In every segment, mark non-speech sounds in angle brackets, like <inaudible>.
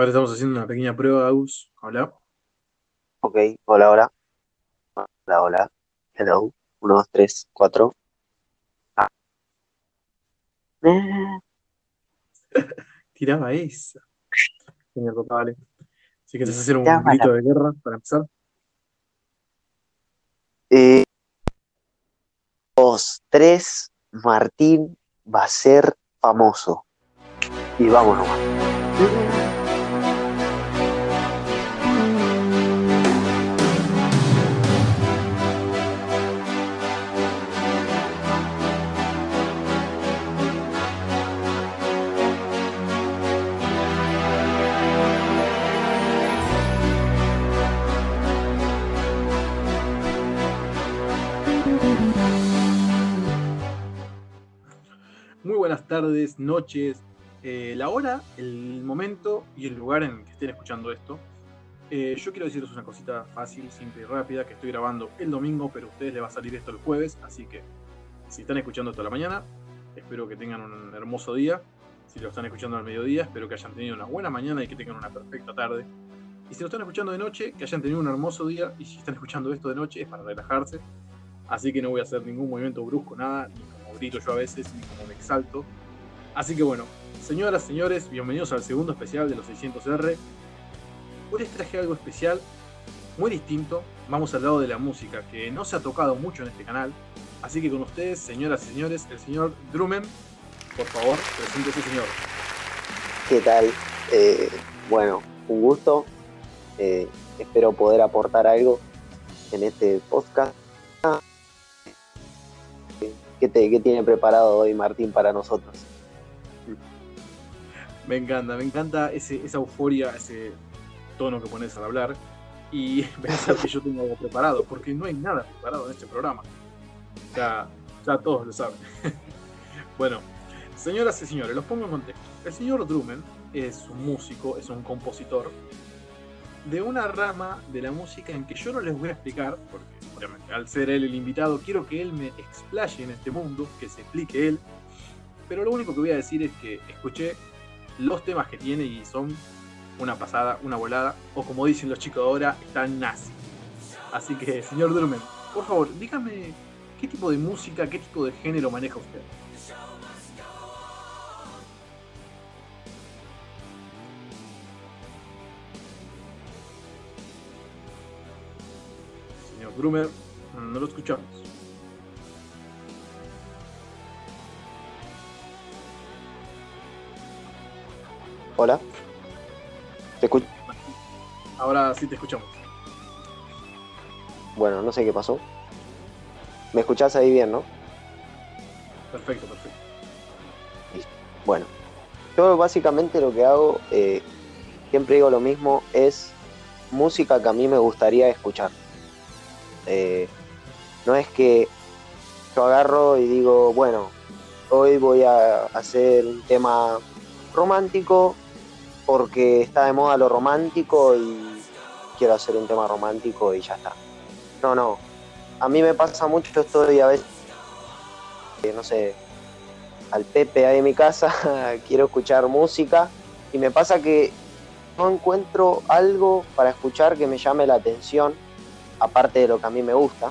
Ahora estamos haciendo una pequeña prueba, Agus. Hola. Ok, hola, hola. Hola, hola. Hello. Uno, dos, tres, cuatro. Ah. <laughs> Tiraba esa. Señor Totale. Si quieres hacer un grito de guerra para empezar. Eh, dos, tres. Martín va a ser famoso. Y vámonos. Tardes, noches, eh, la hora, el momento y el lugar en el que estén escuchando esto. Eh, yo quiero decirles una cosita fácil, simple y rápida, que estoy grabando el domingo, pero a ustedes les va a salir esto el jueves, así que si están escuchando esto la mañana, espero que tengan un hermoso día. Si lo están escuchando al mediodía, espero que hayan tenido una buena mañana y que tengan una perfecta tarde. Y si lo están escuchando de noche, que hayan tenido un hermoso día. Y si están escuchando esto de noche, es para relajarse. Así que no voy a hacer ningún movimiento brusco, nada, ni como grito yo a veces, ni como me exalto. Así que bueno, señoras, señores, bienvenidos al segundo especial de los 600R. Hoy les traje algo especial, muy distinto. Vamos al lado de la música, que no se ha tocado mucho en este canal. Así que con ustedes, señoras y señores, el señor Drummond, por favor, preséntese, señor. ¿Qué tal? Eh, bueno, un gusto. Eh, espero poder aportar algo en este podcast. ¿Qué, te- qué tiene preparado hoy Martín para nosotros? Me encanta, me encanta ese, esa euforia, ese tono que pones al hablar y <laughs> pensar que yo tengo algo preparado, porque no hay nada preparado en este programa. Ya, ya todos lo saben. <laughs> bueno, señoras y señores, los pongo en contexto. El señor Drummond es un músico, es un compositor de una rama de la música en que yo no les voy a explicar, porque obviamente al ser él el invitado, quiero que él me explaye en este mundo, que se explique él. Pero lo único que voy a decir es que escuché los temas que tiene y son una pasada, una volada, o como dicen los chicos ahora, están nazi. Así que, señor Drummond, por favor, dígame qué tipo de música, qué tipo de género maneja usted. Señor Drummer, no lo escuchamos. Hola. ¿Te escucho? Ahora sí te escuchamos. Bueno, no sé qué pasó. ¿Me escuchás ahí bien, no? Perfecto, perfecto. Bueno, yo básicamente lo que hago, eh, siempre digo lo mismo, es música que a mí me gustaría escuchar. Eh, no es que yo agarro y digo, bueno, hoy voy a hacer un tema romántico porque está de moda lo romántico y quiero hacer un tema romántico y ya está. No, no. A mí me pasa mucho, yo estoy a veces, eh, no sé, al Pepe ahí en mi casa, <laughs> quiero escuchar música y me pasa que no encuentro algo para escuchar que me llame la atención, aparte de lo que a mí me gusta.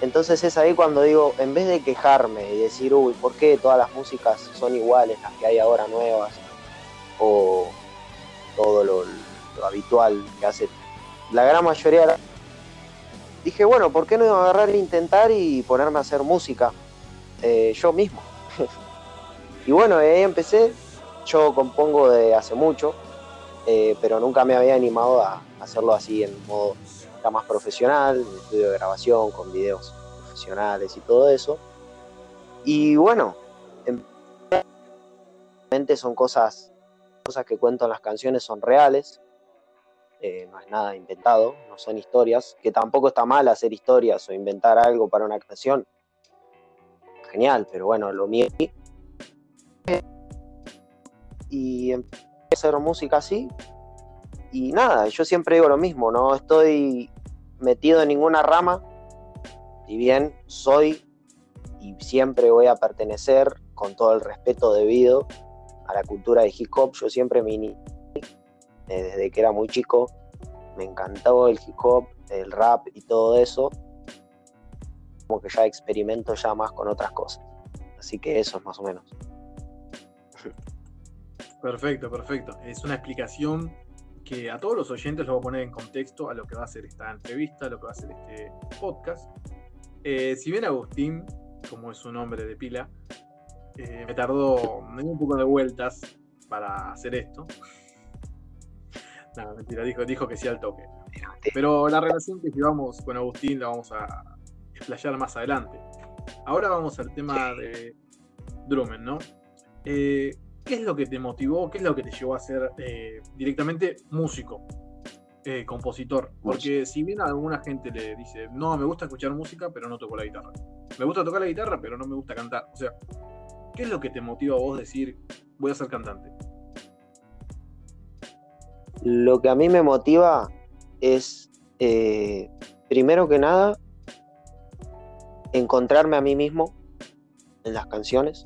Entonces es ahí cuando digo, en vez de quejarme y decir, uy, ¿por qué todas las músicas son iguales, las que hay ahora nuevas? O todo lo, lo habitual que hace la gran mayoría de. Dije, bueno, ¿por qué no agarrar e intentar y ponerme a hacer música eh, yo mismo? <laughs> y bueno, ahí empecé. Yo compongo de hace mucho, eh, pero nunca me había animado a hacerlo así en modo ya más profesional, estudio de grabación, con videos profesionales y todo eso. Y bueno, en- realmente son cosas, cosas que cuento en las canciones, son reales, eh, no es nada inventado, no son historias, que tampoco está mal hacer historias o inventar algo para una canción. Genial, pero bueno, lo mío. Y empecé a hacer música así. Y nada, yo siempre digo lo mismo, no estoy metido en ninguna rama. Si bien soy y siempre voy a pertenecer con todo el respeto debido a la cultura de hip hop, yo siempre me ini- eh, desde que era muy chico. Me encantó el hip hop, el rap y todo eso. Como que ya experimento ya más con otras cosas. Así que eso es más o menos. Perfecto, perfecto. Es una explicación que a todos los oyentes los voy a poner en contexto a lo que va a ser esta entrevista, a lo que va a ser este podcast. Eh, si bien Agustín, como es su nombre de pila, eh, me tardó un poco de vueltas para hacer esto. No, mentira, dijo, dijo que sí al toque. Pero la relación que llevamos con Agustín la vamos a explayar más adelante. Ahora vamos al tema de Drummond, ¿no? Eh, ¿Qué es lo que te motivó? ¿Qué es lo que te llevó a ser eh, directamente músico, eh, compositor? Porque si bien a alguna gente le dice, no, me gusta escuchar música, pero no toco la guitarra. Me gusta tocar la guitarra, pero no me gusta cantar. O sea, ¿qué es lo que te motiva a vos decir, voy a ser cantante? Lo que a mí me motiva es, eh, primero que nada, encontrarme a mí mismo en las canciones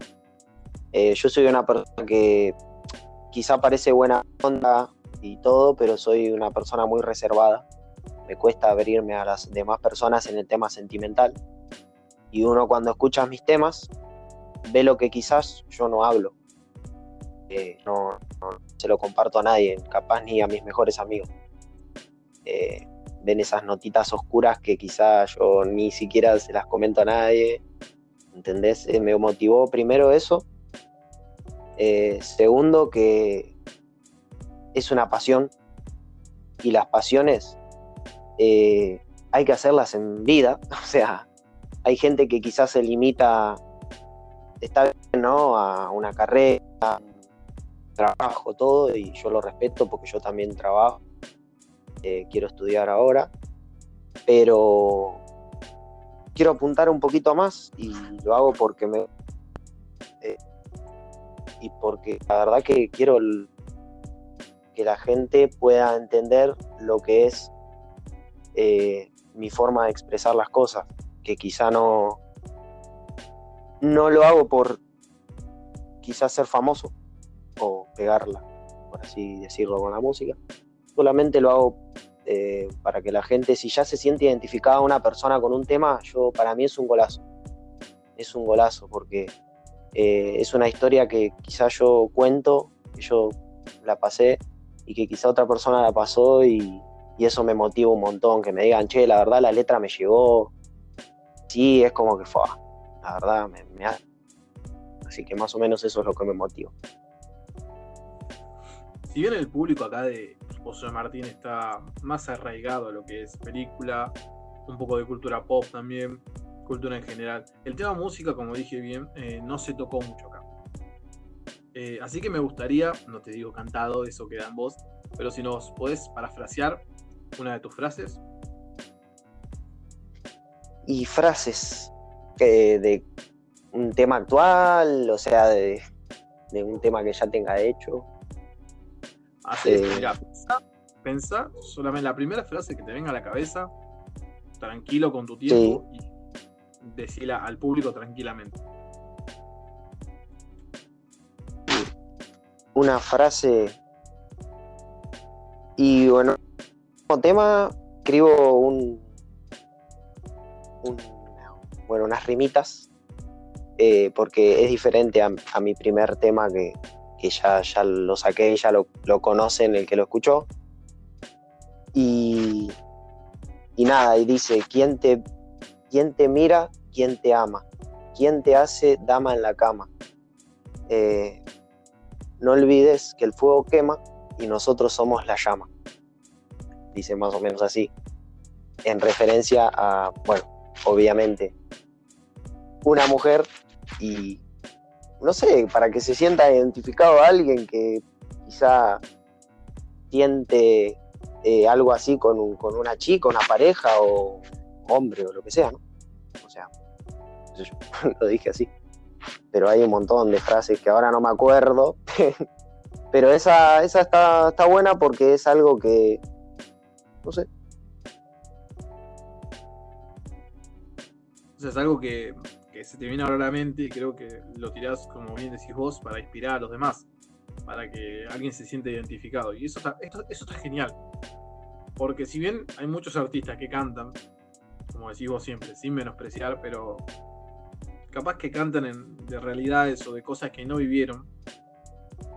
eh, yo soy una persona que quizá parece buena onda y todo, pero soy una persona muy reservada. Me cuesta abrirme a las demás personas en el tema sentimental. Y uno cuando escucha mis temas ve lo que quizás yo no hablo. Eh, no, se lo comparto a nadie, capaz ni a mis mejores amigos. Eh, ven esas notitas oscuras que quizás yo ni siquiera se las comento a nadie. ¿Entendés? me motivó primero eso eh, segundo, que es una pasión y las pasiones eh, hay que hacerlas en vida. <laughs> O sea, hay gente que quizás se limita, está bien, ¿no? A una carrera, trabajo, todo, y yo lo respeto porque yo también trabajo, eh, quiero estudiar ahora, pero quiero apuntar un poquito más y lo hago porque me y porque la verdad que quiero que la gente pueda entender lo que es eh, mi forma de expresar las cosas, que quizá no, no lo hago por quizás ser famoso o pegarla, por así decirlo, con la música, solamente lo hago eh, para que la gente, si ya se siente identificada una persona con un tema, yo para mí es un golazo, es un golazo porque eh, es una historia que quizá yo cuento, que yo la pasé y que quizá otra persona la pasó y, eso me motiva un montón, que me digan, che, la verdad la letra me llegó. Sí, es como que fue, la verdad me, me Así que más o menos eso es lo que me motiva. Si bien el público acá de José Martín está más arraigado a lo que es película, un poco de cultura pop también, cultura en general. El tema música, como dije bien, eh, no se tocó mucho acá. Eh, así que me gustaría, no te digo cantado, eso queda en voz, pero si nos podés parafrasear una de tus frases. Y frases de un tema actual, o sea, de, un tema que ya tenga hecho. Así es, mira, pensá, solamente la primera frase que te venga a la cabeza, tranquilo con tu tiempo y decirla al público tranquilamente. Una frase. Y bueno, como tema escribo un, bueno, unas rimitas, eh, porque es diferente a, mi primer tema que, ya, ya lo saqué, ya lo, lo conocen el que lo escuchó. Y, y nada, y dice, ¿quién te ¿Quién te mira? ¿Quién te ama? ¿Quién te hace dama en la cama? Eh, no olvides que el fuego quema y nosotros somos la llama. Dice más o menos así. En referencia a, bueno, obviamente, una mujer y, no sé, para que se sienta identificado a alguien que quizá siente eh, algo así con, con una chica, una pareja o hombre o lo que sea, ¿no? O sea, <laughs> lo dije así. Pero hay un montón de frases que ahora no me acuerdo. <laughs> pero esa, esa está, está buena porque es algo que, no sé. Sea, es algo que, se te viene ahora a la mente y creo que lo tirás, como bien decís vos, para inspirar a los demás. para que alguien se sienta identificado. Y eso está, eso está genial. Porque si bien hay muchos artistas que cantan, como decís vos siempre, sin menospreciar, pero capaz que cantan de realidades o de cosas que no vivieron,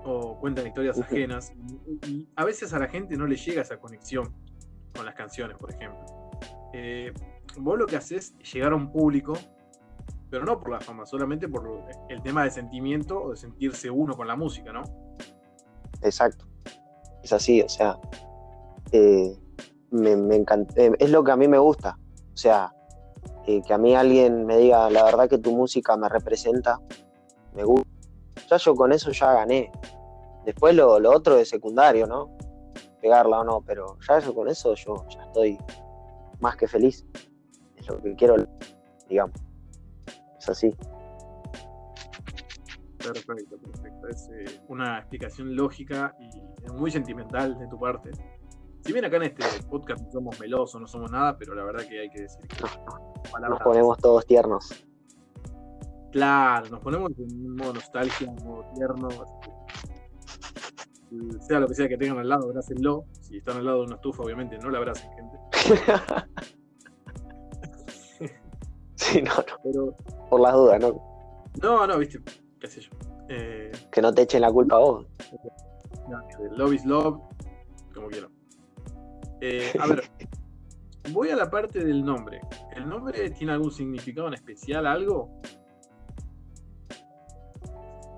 o cuentan historias ajenas, y, a veces a la gente no le llega esa conexión con las canciones, por ejemplo. Eh, vos lo que haces es llegar a un público, pero no por la fama, solamente por el tema de sentimiento o de sentirse uno con la música, ¿no? Exacto. Es así, o sea, eh, me, encanta, eh, es lo que a mí me gusta. O sea, que a mí alguien me diga, la verdad que tu música me representa, me gusta. Ya yo con eso ya gané. Después lo, otro es secundario, ¿no? Pegarla o no, pero ya yo con eso yo ya estoy más que feliz. Es lo que quiero, digamos. Es así. Perfecto, perfecto. Es eh, una explicación lógica y muy sentimental de tu parte. Si bien acá en este podcast no somos melosos, no somos nada, pero la verdad que hay que decir que nos ponemos todos tiernos. Claro, nos ponemos en modo nostalgia, en modo tierno. Sea lo que sea que tengan al lado, abrácenlo. Si están al lado de una estufa, obviamente no la abracen, gente. <laughs> sí, no, no. Pero, Por las dudas, ¿no? No, no, viste, qué sé yo. Eh, que no te echen la culpa a vos. love is love, como quieran. Eh, a ver, <laughs> voy a la parte del nombre. ¿El nombre tiene algún significado en especial, algo?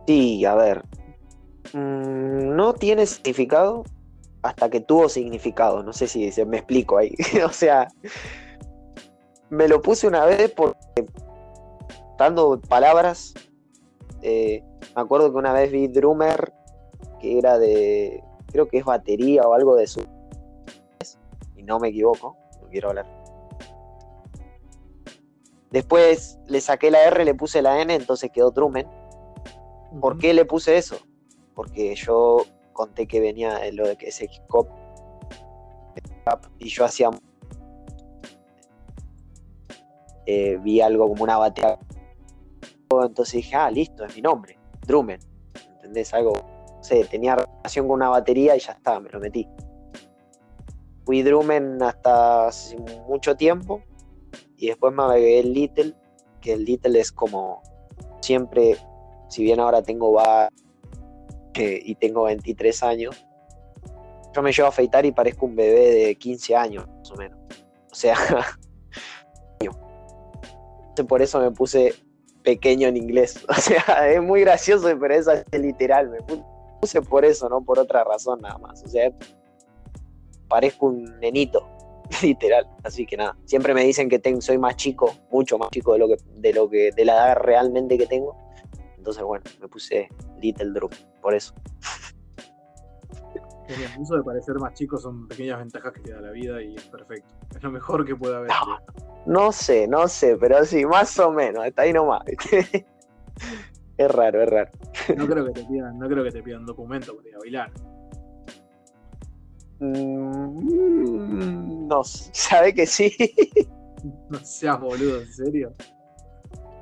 Sí, a ver. Mm, no tiene significado hasta que tuvo significado. No sé si se me explico ahí. <laughs> o sea, me lo puse una vez porque dando palabras. Eh, me acuerdo que una vez vi Drummer, que era de. Creo que es batería o algo de su no me equivoco, no quiero hablar. Después le saqué la R, le puse la N, entonces quedó Truman. ¿Por qué le puse eso? Porque yo conté que venía lo de que ese hip hop y yo hacía eh, vi algo como una batería entonces dije ah listo es mi nombre Drumen ¿entendés? algo no sé tenía relación con una batería y ya está me lo metí fui Drumen hasta hace mucho tiempo y después me agregué el Little, que el Little es como siempre, si bien ahora tengo va y tengo 23 años, yo me llevo a afeitar y parezco un bebé de 15 años, más o menos. O sea, <laughs> por eso me puse pequeño en inglés. <laughs> O sea, es muy gracioso, pero es literal. Me puse por eso, no por otra razón nada más. O sea, parezco un nenito, <laughs> literal. Así que nada, siempre me dicen que tengo, soy más chico, mucho más chico de lo que, de lo que, de la edad realmente que tengo. Entonces, bueno, me puse Little Drew, por eso. Eso de parecer más chico son pequeñas ventajas que te da la vida y es perfecto. Es lo mejor que puede haber. No, sé, no sé, pero sí, más o menos, está ahí nomás. <laughs> es raro, es raro. No creo que te pidan, no creo que te pidan documento para ir a bailar. Mm, no, sabe que sí. <laughs> No seas boludo, ¿en serio?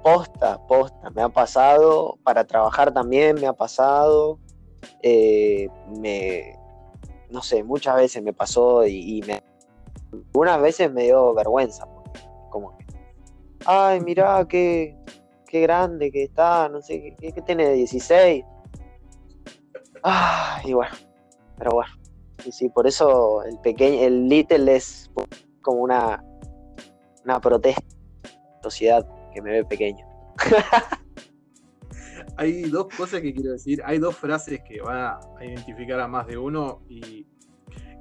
Posta, posta. Me ha pasado, para trabajar también me ha pasado. Eh, me, no sé, muchas veces me pasó y, me, algunas veces me dio vergüenza. Ay, mirá qué, qué grande que está, no sé, ¿qué, tiene? 16. Ah, y bueno, pero bueno. Sí, sí, por eso el pequeño, el Little es como una, una protesta sociedad que me ve pequeño. <laughs> hay dos cosas que quiero decir, hay dos frases que van a identificar a más de uno y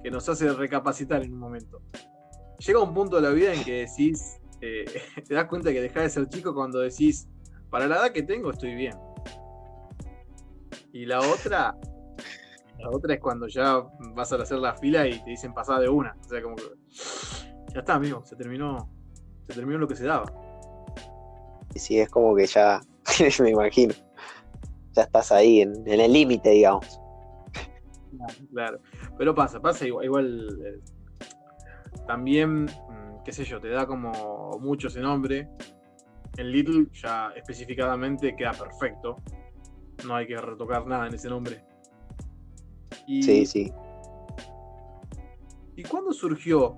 que nos hace recapacitar en un momento. Llega un punto de la vida en que decís, eh, <laughs> te das cuenta que dejás de ser chico cuando decís, para la edad que tengo estoy bien. Y la otra la otra es cuando ya vas a hacer la fila y te dicen pasar de una. O sea, como que ya está, amigo, se terminó, se terminó lo que se daba. Y sí, es como que ya, <laughs> me imagino, ya estás ahí en, el límite, digamos. Claro, pero pasa, pasa igual, igual eh, también, qué sé yo, te da como mucho ese nombre. El Little ya especificadamente queda perfecto. No hay que retocar nada en ese nombre. sí, sí. ¿Y cuándo surgió,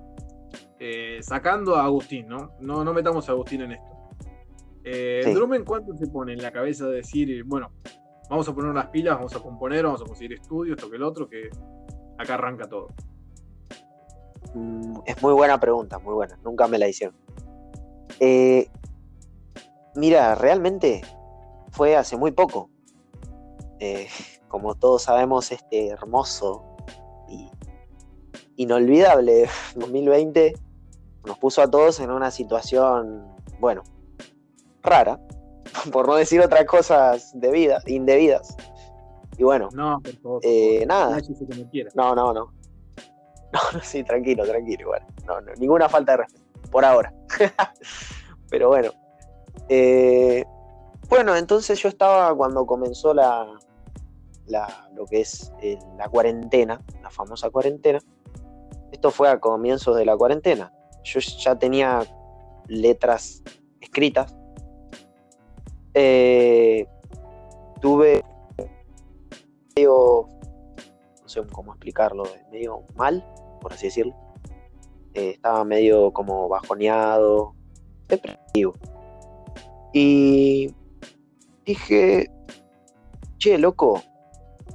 eh, sacando a Agustín, ¿no? ¿no? No metamos a Agustín en esto. Eh, Sí. Drummond, ¿cuánto se pone en la cabeza de decir, bueno, vamos a poner unas pilas, vamos a componer, vamos a conseguir estudios, esto que el otro, que acá arranca todo? Mm, Es muy buena pregunta, muy buena. Nunca me la hicieron. Eh, mira, realmente fue hace muy poco. Eh, <laughs> como todos sabemos, este hermoso y inolvidable <laughs> 2020 nos puso a todos en una situación, bueno, rara, <laughs> por no decir otras cosas debidas, indebidas. Y bueno, No, por favor. por Eh, nada. No, no, no. <laughs> No, no, sí, tranquilo, tranquilo, igual. No, no, ninguna falta de respeto, por ahora. <laughs> Pero bueno. Eh, bueno, entonces yo estaba cuando comenzó la, lo que es eh, la cuarentena, la famosa cuarentena. Esto fue a comienzos de la cuarentena. Yo ya tenía letras escritas. Eh, tuve no sé cómo explicarlo, medio mal, por así decirlo. Eh, estaba medio como bajoneado, depresivo. Y dije, che, loco,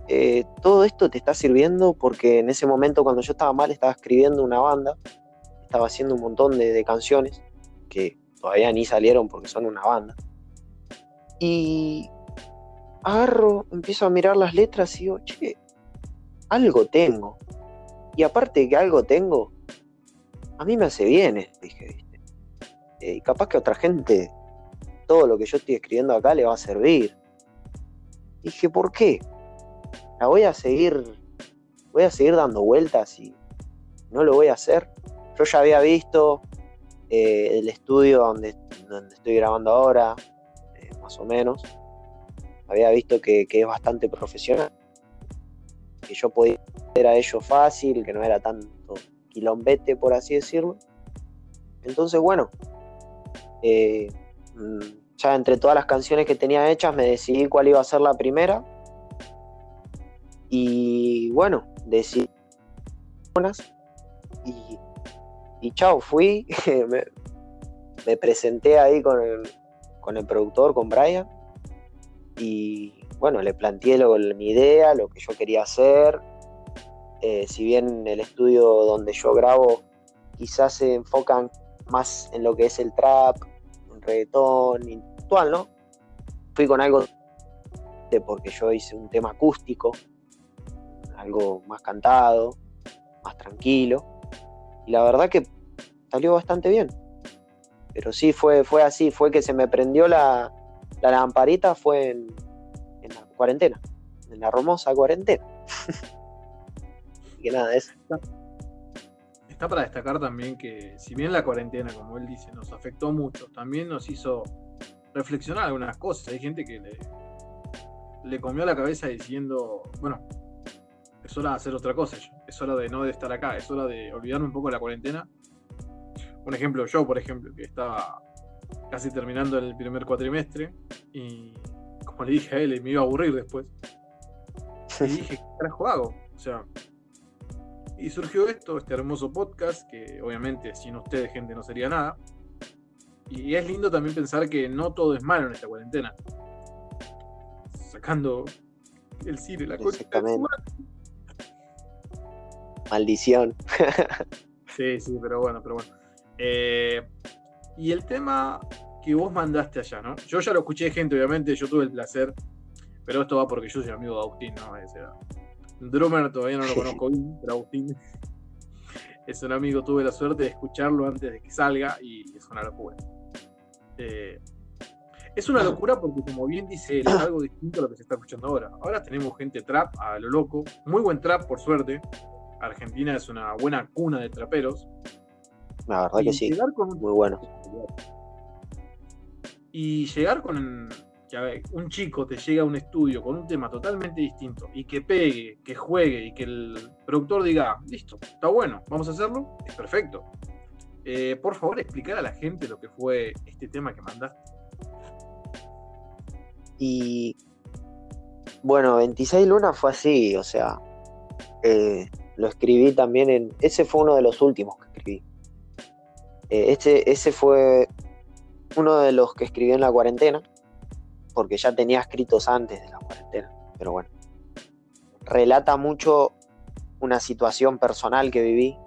eh, todo esto te está sirviendo porque en ese momento cuando yo estaba mal estaba escribiendo una banda, estaba haciendo un montón de, de canciones que todavía ni salieron porque son una banda. Y agarro, empiezo a mirar las letras y digo, che, algo tengo. Y aparte de que algo tengo, a mí me hace bien, esto", dije, ¿viste? Eh, y capaz que a otra gente todo lo que yo estoy escribiendo acá le va a servir. Dije, ¿por qué? La voy a seguir, voy a seguir dando vueltas y no lo voy a hacer. Yo ya había visto eh, el estudio donde, donde estoy grabando ahora, eh, más o menos. Había visto que, que es bastante profesional, que yo podía hacer a ello fácil, que no era tanto quilombete, por así decirlo. Entonces, bueno, eh, mm, ya entre todas las canciones que tenía hechas me decidí cuál iba a ser la primera. Y bueno, decidí unas y, y chao, fui, <laughs> me, me presenté ahí con el, con el productor, con Brian, y bueno, le planteé lo- mi idea, lo que yo quería hacer. Eh, si bien el estudio donde yo grabo quizás se enfocan más en lo que es el trap, el reggaetón, intelectual, ¿no? Fui con algo de porque yo hice un tema acústico, algo más cantado, más tranquilo, y la verdad que salió bastante bien. Pero sí, fue, fue así, fue que se me prendió la, la lamparita, fue en, cuarentena, en la hermosa cuarentena. <laughs> y que nada, es Está para destacar también que, si bien la cuarentena, como él dice, nos afectó mucho, también nos hizo reflexionar algunas cosas. Hay gente que le, le comió la cabeza diciendo, bueno, es hora de hacer otra cosa, es hora de no estar acá, es hora de olvidarme un poco de la cuarentena. Un ejemplo, yo, por ejemplo, que estaba casi terminando el primer cuatrimestre y, como <laughs> le dije a él, me iba a aburrir después. Y dije, ¿qué carajo hago? O sea, y surgió esto, este hermoso podcast, que obviamente sin ustedes, gente, no sería nada. Y es lindo también pensar que no todo es malo en esta cuarentena. Sacando el cine, la madre. maldición. <laughs> Sí, sí, pero bueno, pero bueno. Eh, y el tema que vos mandaste allá, ¿no? Yo ya lo escuché, gente, obviamente, yo tuve el placer, pero esto va porque yo soy amigo de Agustín, ¿no? Sea, Drummer todavía no lo conozco bien, pero Agustín <laughs> es un amigo, tuve la suerte de escucharlo antes de que salga y es una locura. Eh, es una locura porque, como bien dice él, es algo distinto a lo que se está escuchando ahora. Ahora tenemos gente trap a lo loco, muy buen trap, por suerte. Argentina es una buena cuna de traperos. La verdad Y que sí, llegar con un- muy bueno. <laughs> Y llegar con un chico te llega a un estudio con un tema totalmente distinto y que pegue, que juegue y que el productor diga, listo, está bueno, vamos a hacerlo, es perfecto. Eh, por favor, explicar a la gente lo que fue este tema que mandaste. Y bueno, 26 Lunas fue así, o sea, Eh, lo escribí también en. Ese fue uno de los últimos que escribí. Eh, este, ese fue uno de los que escribí en la cuarentena, porque ya tenía escritos antes de la cuarentena, pero bueno. Relata mucho una situación personal que viví.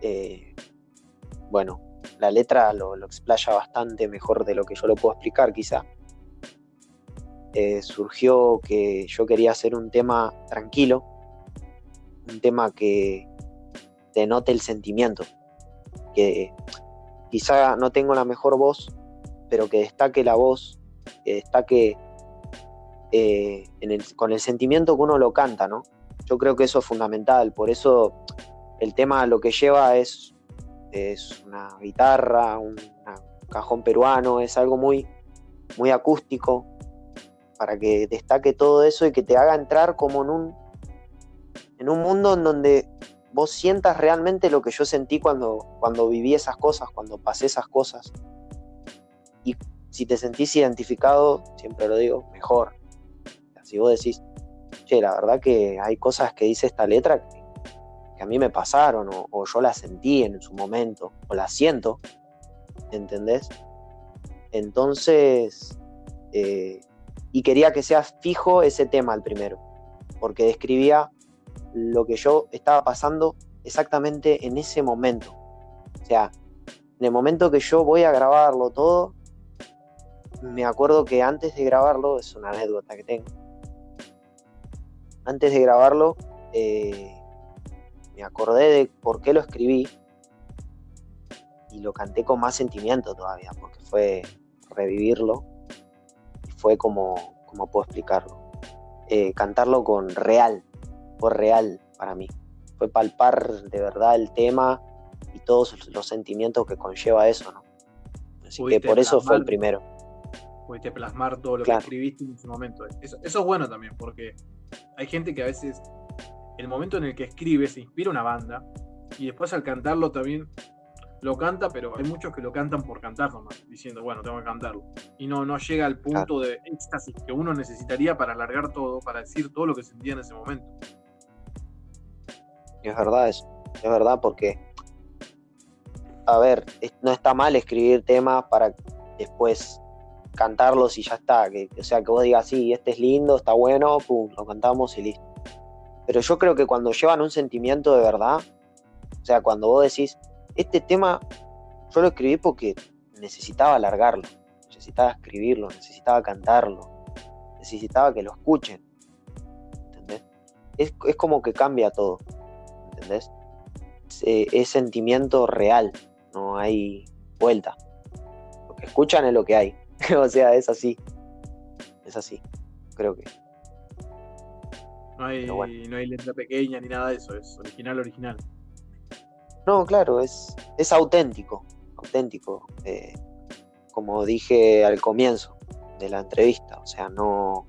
Eh, bueno, la letra lo, explaya bastante mejor de lo que yo lo puedo explicar quizá. Eh, surgió que yo quería hacer un tema tranquilo, un tema que denote el sentimiento, que quizá no tengo la mejor voz, pero que destaque la voz, que destaque eh, con el sentimiento que uno lo canta, ¿no? Yo creo que eso es fundamental, por eso el tema lo que lleva es, es una guitarra, un cajón peruano, es algo muy, muy acústico, para que destaque todo eso y que te haga entrar como en un, en un mundo en donde vos sientas realmente lo que yo sentí cuando, cuando viví esas cosas, cuando pasé esas cosas. Y si te sentís identificado, siempre lo digo, mejor. Si vos decís, che, la verdad que hay cosas que dice esta letra que, a mí me pasaron o, yo las sentí en su momento o las siento, ¿entendés? Entonces, eh, y quería que sea fijo ese tema el primero, porque describía lo que yo estaba pasando exactamente en ese momento. O sea, en el momento que yo voy a grabarlo todo, me acuerdo que antes de grabarlo, es una anécdota que tengo, antes de grabarlo, eh, me acordé de por qué lo escribí y lo canté con más sentimiento todavía, porque fue revivirlo y fue como, como puedo explicarlo, eh, cantarlo con real, fue real para mí. Fue palpar de verdad el tema y todos los sentimientos que conlleva eso, ¿no? Así que por eso fue el primero. Pudiste plasmar todo lo que escribiste en ese momento. Eso, es bueno también, porque hay gente que a veces el momento en el que escribe se inspira una banda y después al cantarlo también lo canta, pero hay muchos que lo cantan por cantar nomás, diciendo, bueno, tengo que cantarlo. Y no, no llega al punto de éxtasis que uno necesitaría para alargar todo, para decir todo lo que sentía en ese momento es verdad eso, es verdad porque, a ver, no está mal escribir temas para después cantarlos y ya está, o sea, que vos digas, sí, este es lindo, está bueno, pum, lo cantamos y listo. Pero yo creo que cuando llevan un sentimiento de verdad, o sea, cuando vos decís, este tema yo lo escribí porque necesitaba alargarlo, necesitaba escribirlo, necesitaba cantarlo, necesitaba que lo escuchen. ¿Entendés? Es, es como que cambia todo. ¿Entendés? Es, sentimiento real, no hay vuelta. Lo que escuchan es lo que hay. <laughs> o sea, es así. Es así, creo que. No hay, no hay letra pequeña ni nada de eso, es original, original. No, claro, es, es auténtico, auténtico. Eh, como dije al comienzo de la entrevista, o sea, no,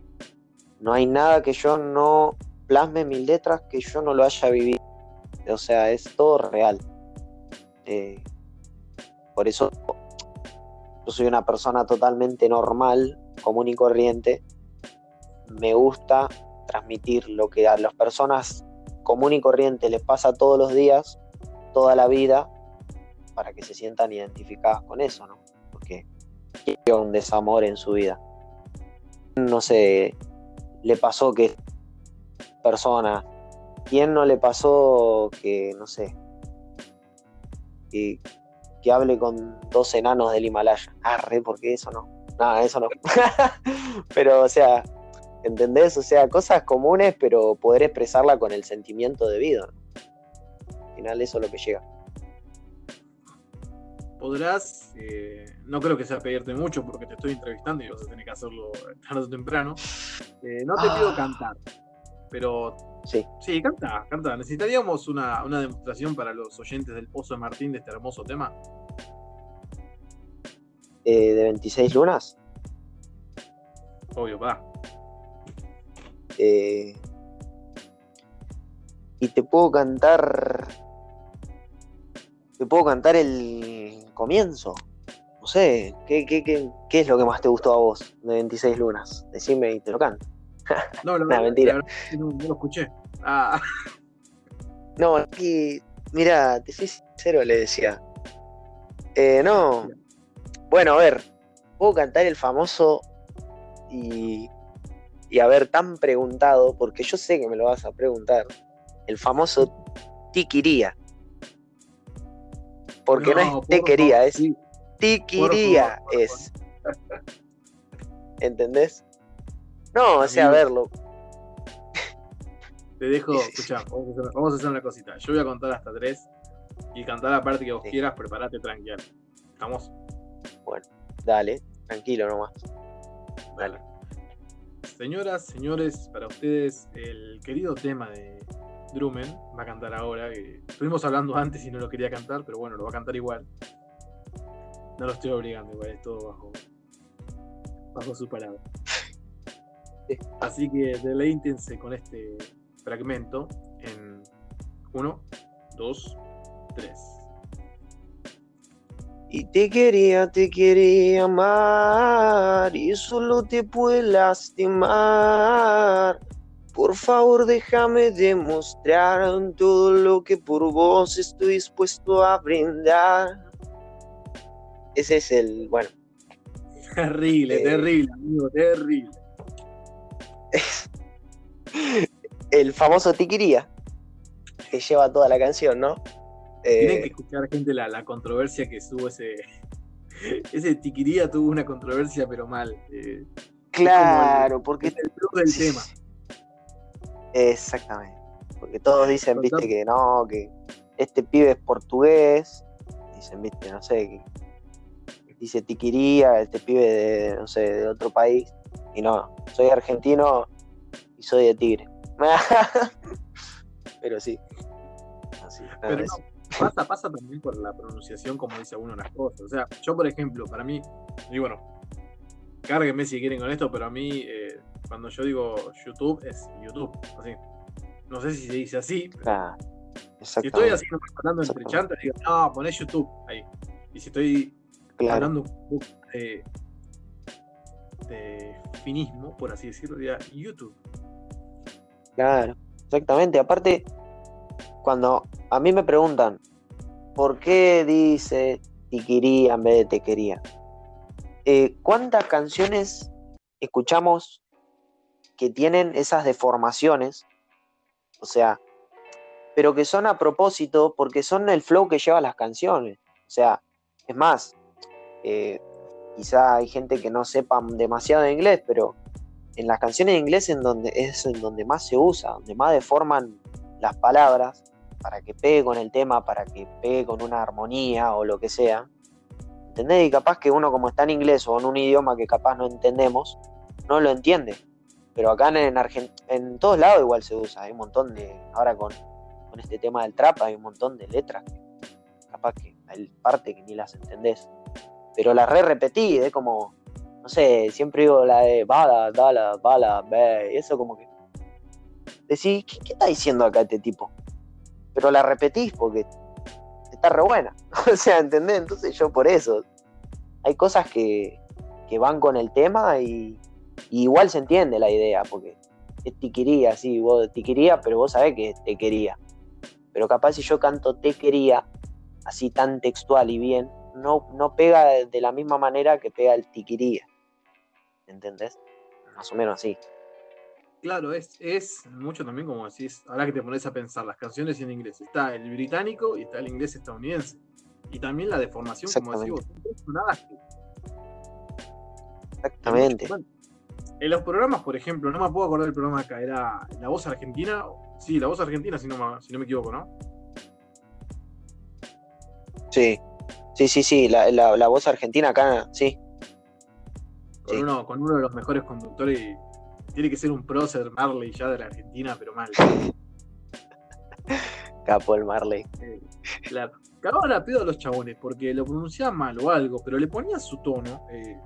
no hay nada que yo no plasme mil letras que yo no lo haya vivido. O sea, es todo real. Eh, por eso yo soy una persona totalmente normal, común y corriente. Me gusta transmitir lo que a las personas común y corriente les pasa todos los días, toda la vida, para que se sientan identificadas con eso, ¿no? Porque quiero un desamor en su vida. No sé, le pasó que persona ¿Quién no le pasó que, no sé, que, hable con dos enanos del Himalaya? Ah, re, porque eso no. Nada, eso no. <laughs> pero, o sea, ¿entendés? O sea, cosas comunes, pero poder expresarla con el sentimiento debido. Al final, eso es lo que llega. Podrás, eh, no creo que sea pedirte mucho porque te estoy entrevistando y vas a tener que hacerlo <laughs> tarde o temprano. Eh, no te pido ah. cantar, pero Sí. Sí, canta, canta. Necesitaríamos una, demostración para los oyentes del Pozo de Martín de este hermoso tema. Eh, ¿De 26 lunas? Obvio, va. Eh, y te puedo cantar. Te puedo cantar el comienzo. No sé, ¿qué, qué, qué, qué es lo que más te gustó a vos de 26 lunas? Decime y te lo canto. No, la, <laughs> mentira. no, lo escuché. Ah. <laughs> No, aquí, mira, te soy sincero, le decía. Eh, no. Bueno, a ver, puedo cantar el famoso y, y haber tan preguntado, porque yo sé que me lo vas a preguntar, el famoso tiquiría. Porque no, es te quería, es tiquiría, es. ¿Entendés? No, o sea, a verlo. Te dejo, <laughs> escuchá, vamos a, hacer, una cosita. Yo voy a contar hasta tres y cantar la parte que vos quieras, prepárate tranquilo. ¿Estamos? Bueno, dale, tranquilo nomás. Dale. Señoras, señores, para ustedes el querido tema de Drumen va a cantar ahora. Que estuvimos hablando antes y no lo quería cantar, pero bueno, lo va a cantar igual. No lo estoy obligando, igual es todo bajo, bajo su palabra. Así que deleítense con este fragmento en 1, 2, 3. Y te quería, te quería amar y solo te puede lastimar. Por favor, déjame demostrar todo lo que por vos estoy dispuesto a brindar. Ese es el, bueno. <laughs> Terrible, eh, terrible, amigo, terrible. El famoso tiquiría que lleva toda la canción, ¿no? Tienen que eh, escuchar, gente, la, la controversia que tuvo ese. <laughs> Ese tiquiría tuvo una controversia, pero mal. Eh, claro, porque. Es el del tema. Exactamente. Porque todos dicen, viste, que no, que este pibe es portugués. Dicen, viste, no sé, que dice tiquiría, este pibe de, no sé, de otro país. Y no, soy argentino y soy de Tigre. <laughs> Pero sí. Pero pasa, pasa también por la pronunciación, como dice uno las cosas. O sea, yo, por ejemplo, para mí, y bueno, cárguenme si quieren con esto, pero a mí, eh, cuando yo digo YouTube, es YouTube. Así. No sé si se dice así. Ah, si estoy así hablando entre chantas, digo, no, ponés YouTube ahí. Y si estoy hablando un poco de, de finismo, por así decirlo, diría YouTube. Claro, exactamente. Aparte, cuando a mí me preguntan, ¿por qué dice quería en vez de te quería? Eh, ¿Cuántas canciones escuchamos que tienen esas deformaciones? O sea, pero que son a propósito porque son el flow que lleva las canciones. O sea, es más, eh, quizá hay gente que no sepa demasiado de inglés, pero en las canciones en inglés en donde, es en donde más se usa, donde más deforman las palabras para que pegue con el tema, para que pegue con una armonía o lo que sea. ¿Entendés? Y capaz que uno como está en inglés o en un idioma que capaz no entendemos, no lo entiende. Pero acá en, en todos lados igual se usa. Hay un montón de, ahora con, con este tema del trap, hay un montón de letras capaz que hay parte que ni las entendés. Pero las re repetí, es como, no sé, siempre digo la de bala, dala, bala, ve, y eso como que decís, ¿qué, está diciendo acá este tipo? Pero la repetís porque está re buena, <laughs> o sea, ¿entendés? Entonces yo por eso, hay cosas que, que van con el tema y, igual se entiende la idea, porque es tiquería, sí, vos tiquería, pero vos sabés que te quería. Pero capaz si yo canto te quería, así tan textual y bien, no, no pega de la misma manera que pega el tiquiría. ¿Entendés? Más o menos así. Claro, es, es mucho también como decís, ahora que te pones a pensar, las canciones en inglés, está el británico y está el inglés estadounidense. Y también la deformación, como decís Exactamente. en los programas, por ejemplo, no me puedo acordar del programa acá, era La Voz Argentina. Sí, La Voz Argentina, si no me, si no me equivoco, ¿no? Sí, sí, sí, sí, la, la Voz Argentina acá, sí con, uno, con uno de los mejores conductores. Tiene que ser un prócer Marley ya de la Argentina, pero mal. <laughs> Capo el Marley. claro. Cagaba la pedo a los chabones porque lo pronunciaba mal o algo, pero le ponía su tono. Eh,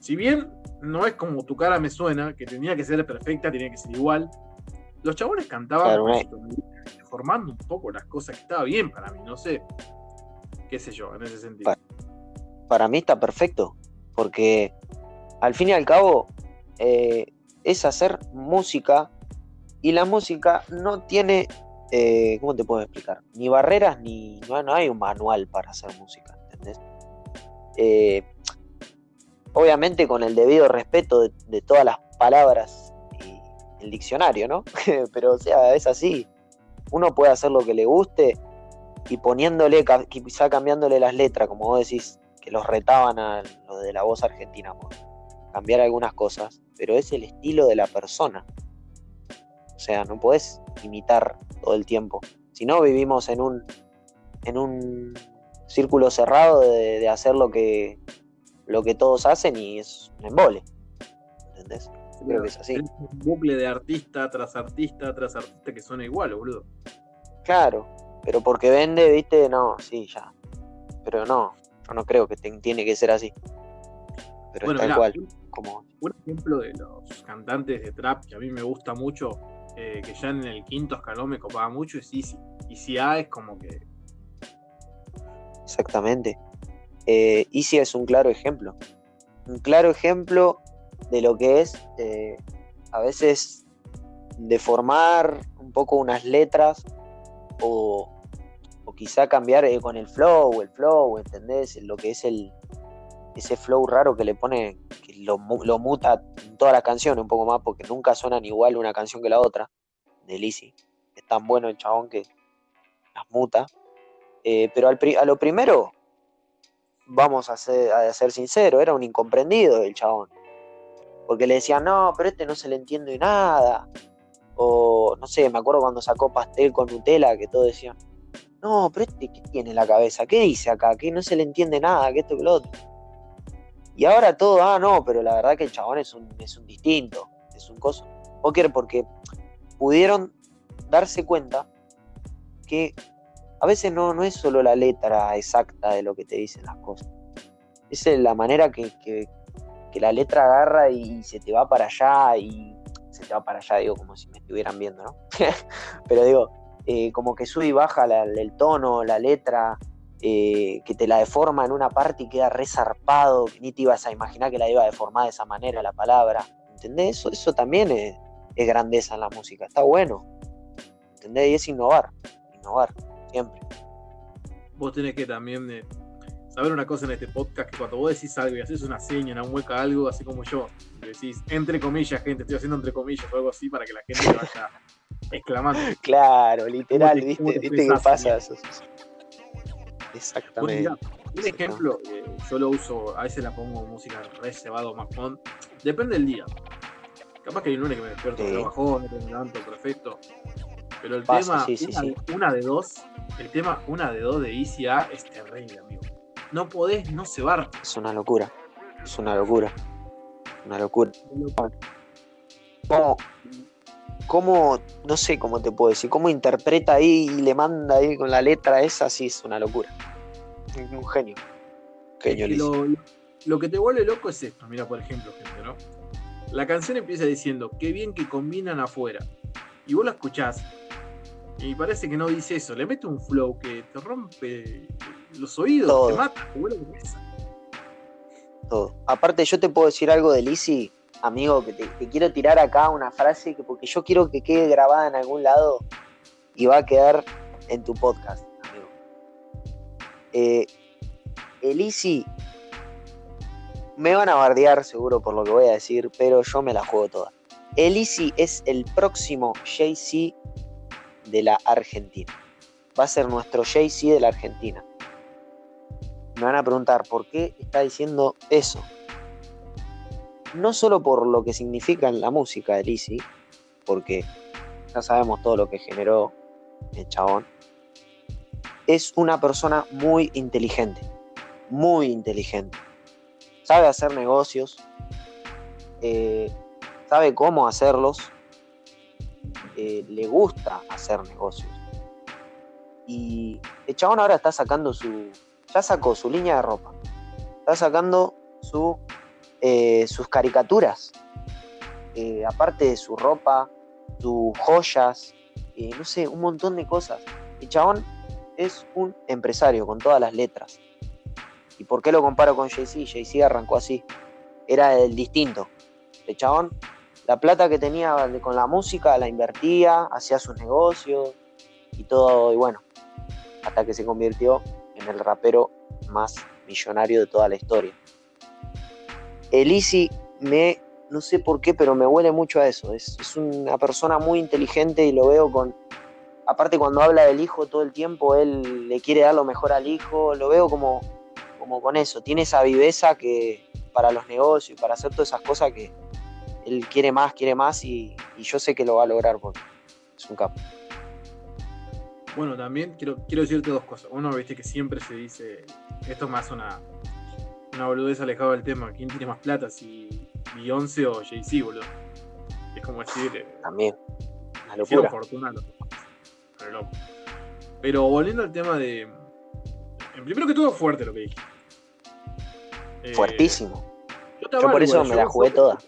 si bien no es como tu cara me suena, que tenía que ser perfecta, tenía que ser igual. Los chabones cantaban formando un poco las cosas que estaba bien para mí, no sé. Qué sé yo, en ese sentido. para mí está perfecto porque al fin y al cabo eh, es hacer música Y la música no tiene, eh, ¿cómo te puedo explicar? Ni barreras, ni no, hay un manual para hacer música, ¿entendés? Eh, obviamente con el debido respeto de, todas las palabras y el diccionario, ¿no? <laughs> Pero o sea, es así. Uno puede hacer lo que le guste y poniéndole, quizá cambiándole las letras, como vos decís, que los retaban a lo de la voz argentina, cambiar algunas cosas, pero es el estilo de la persona. O sea, no podés imitar todo el tiempo. Si no, vivimos en un, en un círculo cerrado de, hacer lo que, lo que todos hacen y es un embole. ¿Entendés? creo que es así. un bucle de artista tras artista tras artista que suena igual, boludo. Claro, pero porque vende, viste, no, sí, ya. Pero no, yo no creo que tiene que ser así. Pero es tal cual. como... un ejemplo de los cantantes de trap que a mí me gusta mucho, eh, que ya en el quinto escalón me copaba mucho, es Easy. Easy A es como que. Exactamente. Eh, Easy es un claro ejemplo. Un claro ejemplo de lo que es eh, a veces deformar un poco unas letras o, o quizá cambiar eh, con el flow, el flow, ¿entendés? Lo que es el ese flow raro que le pone, que lo, muta en toda la canción un poco más, porque nunca suenan igual una canción que la otra, de Lizzy. Es tan bueno el chabón que las muta. Eh, pero a lo primero, vamos a ser, a ser sinceros, era un incomprendido el chabón. Porque le decían, no, pero este no se le entiende nada. O no sé, me acuerdo cuando sacó pastel con Nutella, que todos decían, no, pero este, ¿qué tiene en la cabeza? ¿Qué dice acá? Que no se le entiende nada, que esto que lo otro. Y ahora todo, ah, no, pero la verdad que el chabón es un, es un distinto, es un coso. Póker porque pudieron darse cuenta que a veces no, no es solo la letra exacta de lo que te dicen las cosas. Es la manera que, que, la letra agarra y se te va para allá y se te va para allá, digo, como si me estuvieran viendo, ¿no? <laughs> pero digo, eh, como que sube y baja el tono, la letra, eh, que te la deforma en una parte y queda resarpado, que ni te ibas a imaginar que la iba a deformar de esa manera la palabra. ¿Entendés? Eso, eso también es, grandeza en la música, está bueno. ¿Entendés? Y es innovar, innovar, siempre. Vos tenés que también eh, saber una cosa en este podcast, que cuando vos decís algo y haces una seña, una mueca, algo así como yo, decís entre comillas, gente, estoy haciendo entre comillas o algo así para que la gente vaya exclamando. Claro, literal, ¿viste, ¿viste qué pasa? Eso, Exactamente. un ejemplo, eh, yo lo uso, a veces la pongo música reservado más con. Depende del día. Capaz que hay un lunes que me despierto sí. bajón, me levanto perfecto. Pero el tema, una, de dos, el tema una de dos de Easy A es terrible, amigo. No podés no cebar. Es una locura. Es una locura. Una locura. ¿Cómo, cómo, no sé cómo te puedo decir, cómo interpreta ahí y le manda ahí con la letra esa, sí es una locura. Un genio. lo, que te vuelve loco es esto, mira por ejemplo, gente, ¿no? La canción empieza diciendo, qué bien que combinan afuera. Y vos la escuchás y parece que no dice eso. Le mete un flow que te rompe los oídos, te mata, te vuelve Todo. Aparte, yo te puedo decir algo de Lizzie amigo, que te, quiero tirar acá una frase que porque yo quiero que quede grabada en algún lado y va a quedar en tu podcast, amigo. Eh, Elisi, me van a bardear seguro por lo que voy a decir, pero yo me la juego toda. Elisi es el próximo Jay-Z de la Argentina. Va a ser nuestro Jay-Z de la Argentina. Me van a preguntar por qué está diciendo eso no solo por lo que significa en la música de Lizzy, porque ya sabemos todo lo que generó el chabón, es una persona muy inteligente, muy inteligente. Sabe hacer negocios, eh, sabe cómo hacerlos, eh, le gusta hacer negocios. Y el chabón ahora está sacando su, ya sacó su línea de ropa, está sacando su eh, sus caricaturas, eh, aparte de su ropa, sus joyas, eh, no sé, un montón de cosas. El chabón es un empresario con todas las letras. ¿Y por qué lo comparo con Jay-Z? Jay-Z arrancó así. Era el distinto. El chabón la plata que tenía con la música la invertía, hacía sus negocios y todo, y bueno, hasta que se convirtió en el rapero más millonario de toda la historia. Elisi me, no sé por qué, pero me huele mucho a eso. Es, es, una persona muy inteligente y lo veo con... Aparte cuando habla del hijo todo el tiempo, él le quiere dar lo mejor al hijo, lo veo como, como con eso. Tiene esa viveza que para los negocios y para hacer todas esas cosas que, él quiere más, quiere más y, yo sé que lo va a lograr porque es un capo. Bueno, también quiero, quiero decirte dos cosas. Uno, viste que siempre se dice, esto es más una, una boludez alejado del tema, ¿quién tiene más plata? Si Beyoncé o Jay-Z, boludo. Es como decir... Eh, también, una locura. Fortuna, pero, pero volviendo al tema de... Primero que todo, fuerte lo que dije. Eh, Fuertísimo. Yo, por eso me la jugué toda.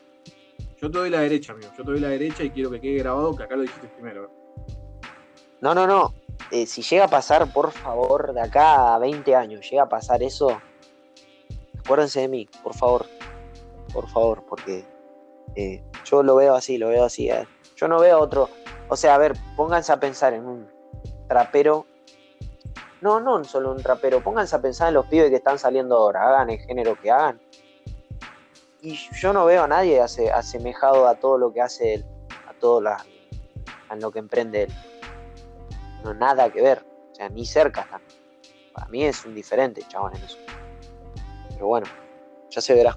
Yo te doy la derecha, amigo. Yo te doy la derecha y quiero que quede grabado que acá lo dijiste primero. No, no, no. Eh, si llega a pasar, por favor, de acá a 20 años, llega a pasar eso, acuérdense de mí, por favor. Por favor, porque eh, yo lo veo así, lo veo así. Eh. Yo no veo otro. O sea, a ver, pónganse a pensar en un trapero. No, no solo un trapero. Pónganse a pensar en los pibes que están saliendo ahora. Hagan el género que hagan y yo no veo a nadie asemejado a todo lo que hace él, a todo la, a lo que emprende él. No nada que ver, o sea, ni cerca está. Para mí es un diferente, chabón, en eso. Pero bueno, ya se verá.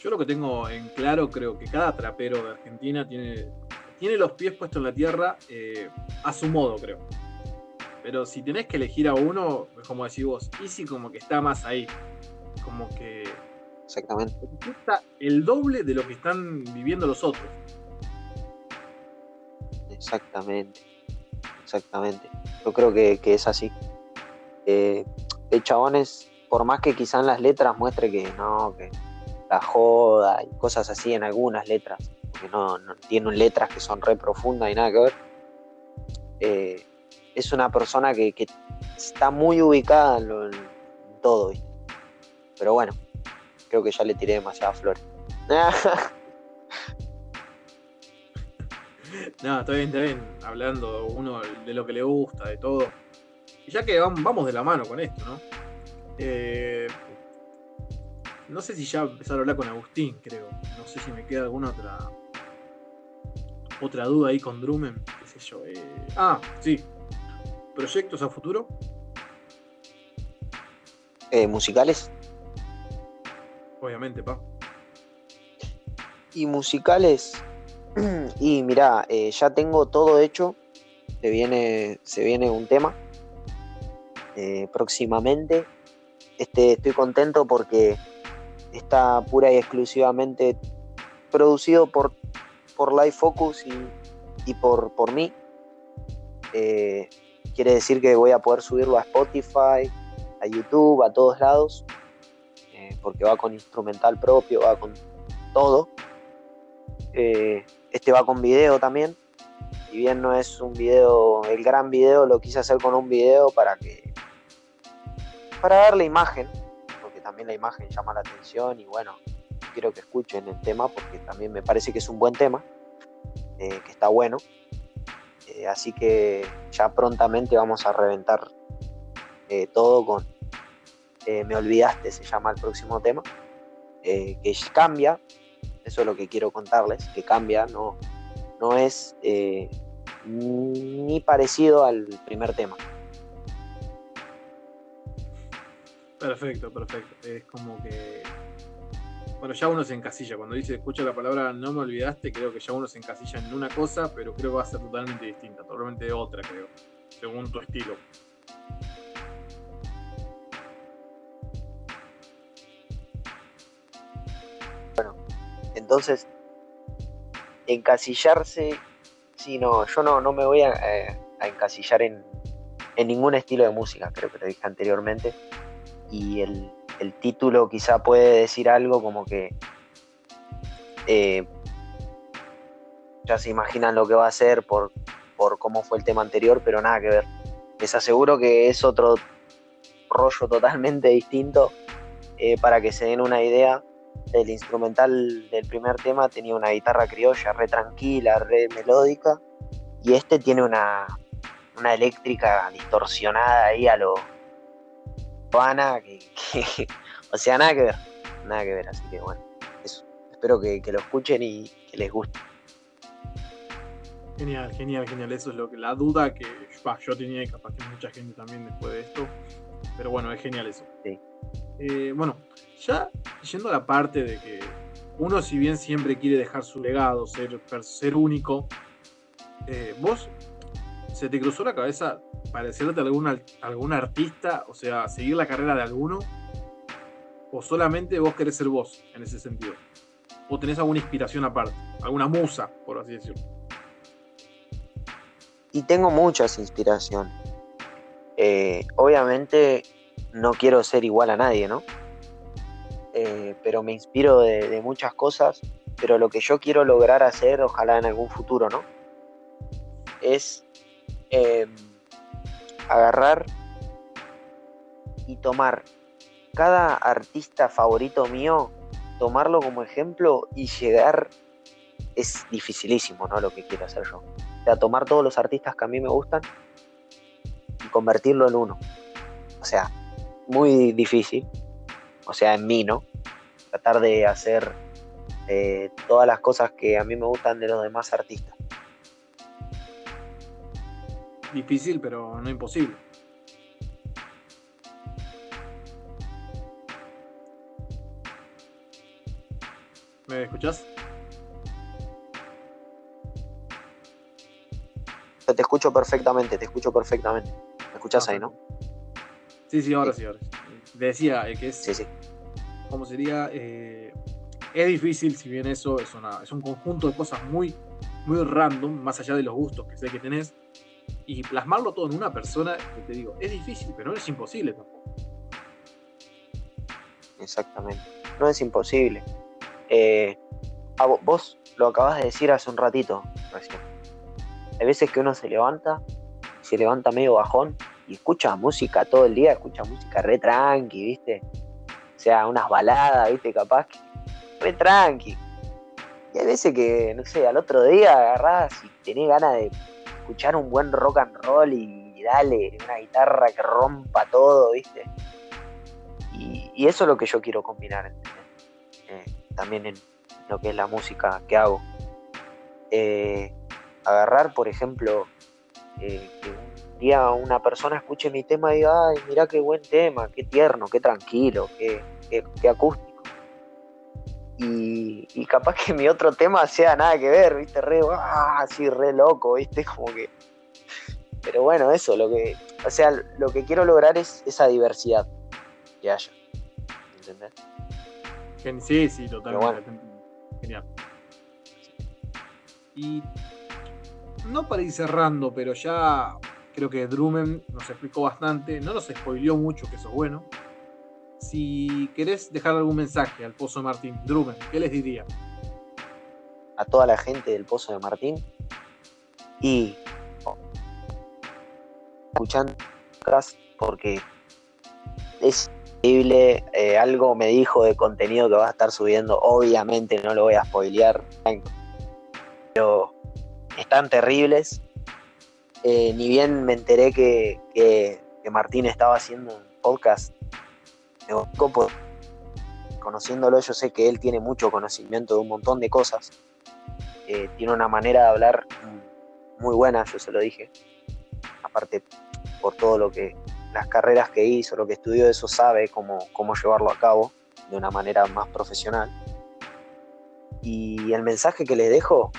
Yo lo que tengo en claro, creo que cada trapero de Argentina tiene, tiene los pies puestos en la tierra eh, a su modo, creo. Pero si tenés que elegir a uno, es como decís vos, Easy como que está más ahí. Como que Exactamente. Está el doble de lo que están viviendo los otros. Exactamente. Exactamente. Yo creo que, es así. Eh, el chabones, por más que quizá en las letras muestre que no, que la joda y cosas así en algunas letras, que no, no tienen letras que son re profundas y nada que ver. Eh, es una persona que, está muy ubicada en, todo, Pero bueno, creo que ya le tiré demasiadas flores. <laughs> no, está bien, está bien. Hablando uno de lo que le gusta, de todo. Y ya que vamos de la mano con esto, ¿no? Eh, no sé si ya empezar a hablar con Agustín, creo. No sé si me queda alguna otra otra duda ahí con Drumen, qué sé yo. Eh, ah, sí. ¿Proyectos a futuro? Eh, ¿Musicales? Obviamente, pa. Y musicales. <clears throat> y mira, eh, ya tengo todo hecho. Se viene, se viene un tema próximamente. Este, estoy contento porque está pura y exclusivamente producido por, por Focus y, por, por mí. Eh, quiere decir que voy a poder subirlo a Spotify, a YouTube, a todos lados porque va con instrumental propio, va con todo. Eh, este va con video también. Si bien no es un video, el gran video, lo quise hacer con un video para que. Para darle imagen, porque también la imagen llama la atención y bueno, quiero que escuchen el tema porque también me parece que es un buen tema, eh, que está bueno. Eh, así que ya prontamente vamos a reventar todo con, eh, me olvidaste, se llama el próximo tema, eh, que cambia, eso es lo que quiero contarles, que cambia, no, no es eh, ni parecido al primer tema. Perfecto, perfecto. Es como que. Bueno, ya uno se encasilla. Cuando dice, escucha la palabra no me olvidaste, creo que ya uno se encasilla en una cosa, pero creo que va a ser totalmente distinta, totalmente otra, creo, según tu estilo. Entonces, encasillarse, si no, yo no, no me voy a, eh, encasillar en, ningún estilo de música, creo que lo dije anteriormente. Y el, título quizá puede decir algo como que eh, ya se imaginan lo que va a ser por, por cómo fue el tema anterior, pero nada que ver. Les aseguro que es otro rollo totalmente distinto eh, para que se den una idea el instrumental del primer tema tenía una guitarra criolla re tranquila, re melódica, y este tiene una, una eléctrica distorsionada ahí a lo Habana, que, o sea, nada que ver, nada que ver, así que bueno, eso. Espero que, lo escuchen y que les guste. Genial, genial, genial. Eso es lo que la duda que yo tenía y capaz que mucha gente también después de esto. Pero bueno, es genial eso. Sí. Eh, bueno, ya yendo a la parte de que uno si bien siempre quiere dejar su legado, ser, ser único, eh, vos se te cruzó la cabeza parecerte a algún, algún artista, o sea, seguir la carrera de alguno, o solamente vos querés ser vos en ese sentido, o tenés alguna inspiración aparte, alguna musa, por así decirlo. Y tengo muchas inspiraciones. Eh, obviamente no quiero ser igual a nadie, ¿no? Eh, pero me inspiro de, muchas cosas, pero lo que yo quiero lograr hacer, ojalá en algún futuro, ¿no? Es em, agarrar y tomar cada artista favorito mío, tomarlo como ejemplo y llegar, es dificilísimo, ¿no? Lo que quiero hacer yo. O sea, tomar todos los artistas que a mí me gustan y convertirlo en uno. O sea, muy difícil, o sea, en mí, ¿no? Tratar de hacer eh, todas las cosas que a mí me gustan de los demás artistas. Difícil, pero no imposible. ¿Me escuchas? Te escucho perfectamente, te escucho perfectamente. ¿Me escuchas ahí, no? Sí, sí, ahora sí, ahora sí. Decía eh, que es. Sí, sí. ¿Cómo sería? Eh, es difícil, si bien eso es, una, es un conjunto de cosas muy, muy random, más allá de los gustos que sé que tenés, y plasmarlo todo en una persona, te digo, es difícil, pero no es imposible tampoco. Exactamente. No es imposible. Eh, vos lo acabas de decir hace un ratito recién. Hay veces que uno se levanta, se levanta medio bajón y escucha música todo el día, escucha música re tranqui, ¿viste? O sea, unas baladas, ¿viste? Capaz que re tranqui. Y hay veces que, no sé, al otro día agarrás y tenés ganas de escuchar un buen rock and roll y dale, una guitarra que rompa todo, ¿viste? Y, eso es lo que yo quiero combinar, eh, también en lo que es la música que hago. Eh, agarrar, por ejemplo, eh, día una persona escuche mi tema y diga, ay, mira qué buen tema, qué tierno, qué tranquilo, qué, qué, acústico. Y, capaz que mi otro tema sea nada que ver, viste, re, ah, así re loco, viste, <laughs> como que... Pero bueno, eso, lo que, o sea, lo que quiero lograr es esa diversidad que haya. ¿Entendés? Sí, sí, totalmente. Genial. Y no para ir cerrando, pero ya Creo que Drumen nos explicó bastante, no nos spoileó mucho, que eso es bueno. Si querés dejar algún mensaje al Pozo de Martín, Drumen, ¿qué les diría? A toda la gente del Pozo de Martín y escuchando porque es increíble. Eh, algo me dijo de contenido que va a estar subiendo. Obviamente no lo voy a spoilear, pero están terribles. Eh, ni bien me enteré que, Martín estaba haciendo un podcast, conociéndolo, yo sé que él tiene mucho conocimiento de un montón de cosas. Eh, tiene una manera de hablar muy buena, yo se lo dije. Aparte, por todo lo que, las carreras que hizo, lo que estudió, eso sabe cómo, cómo llevarlo a cabo de una manera más profesional. Y el mensaje que les dejo,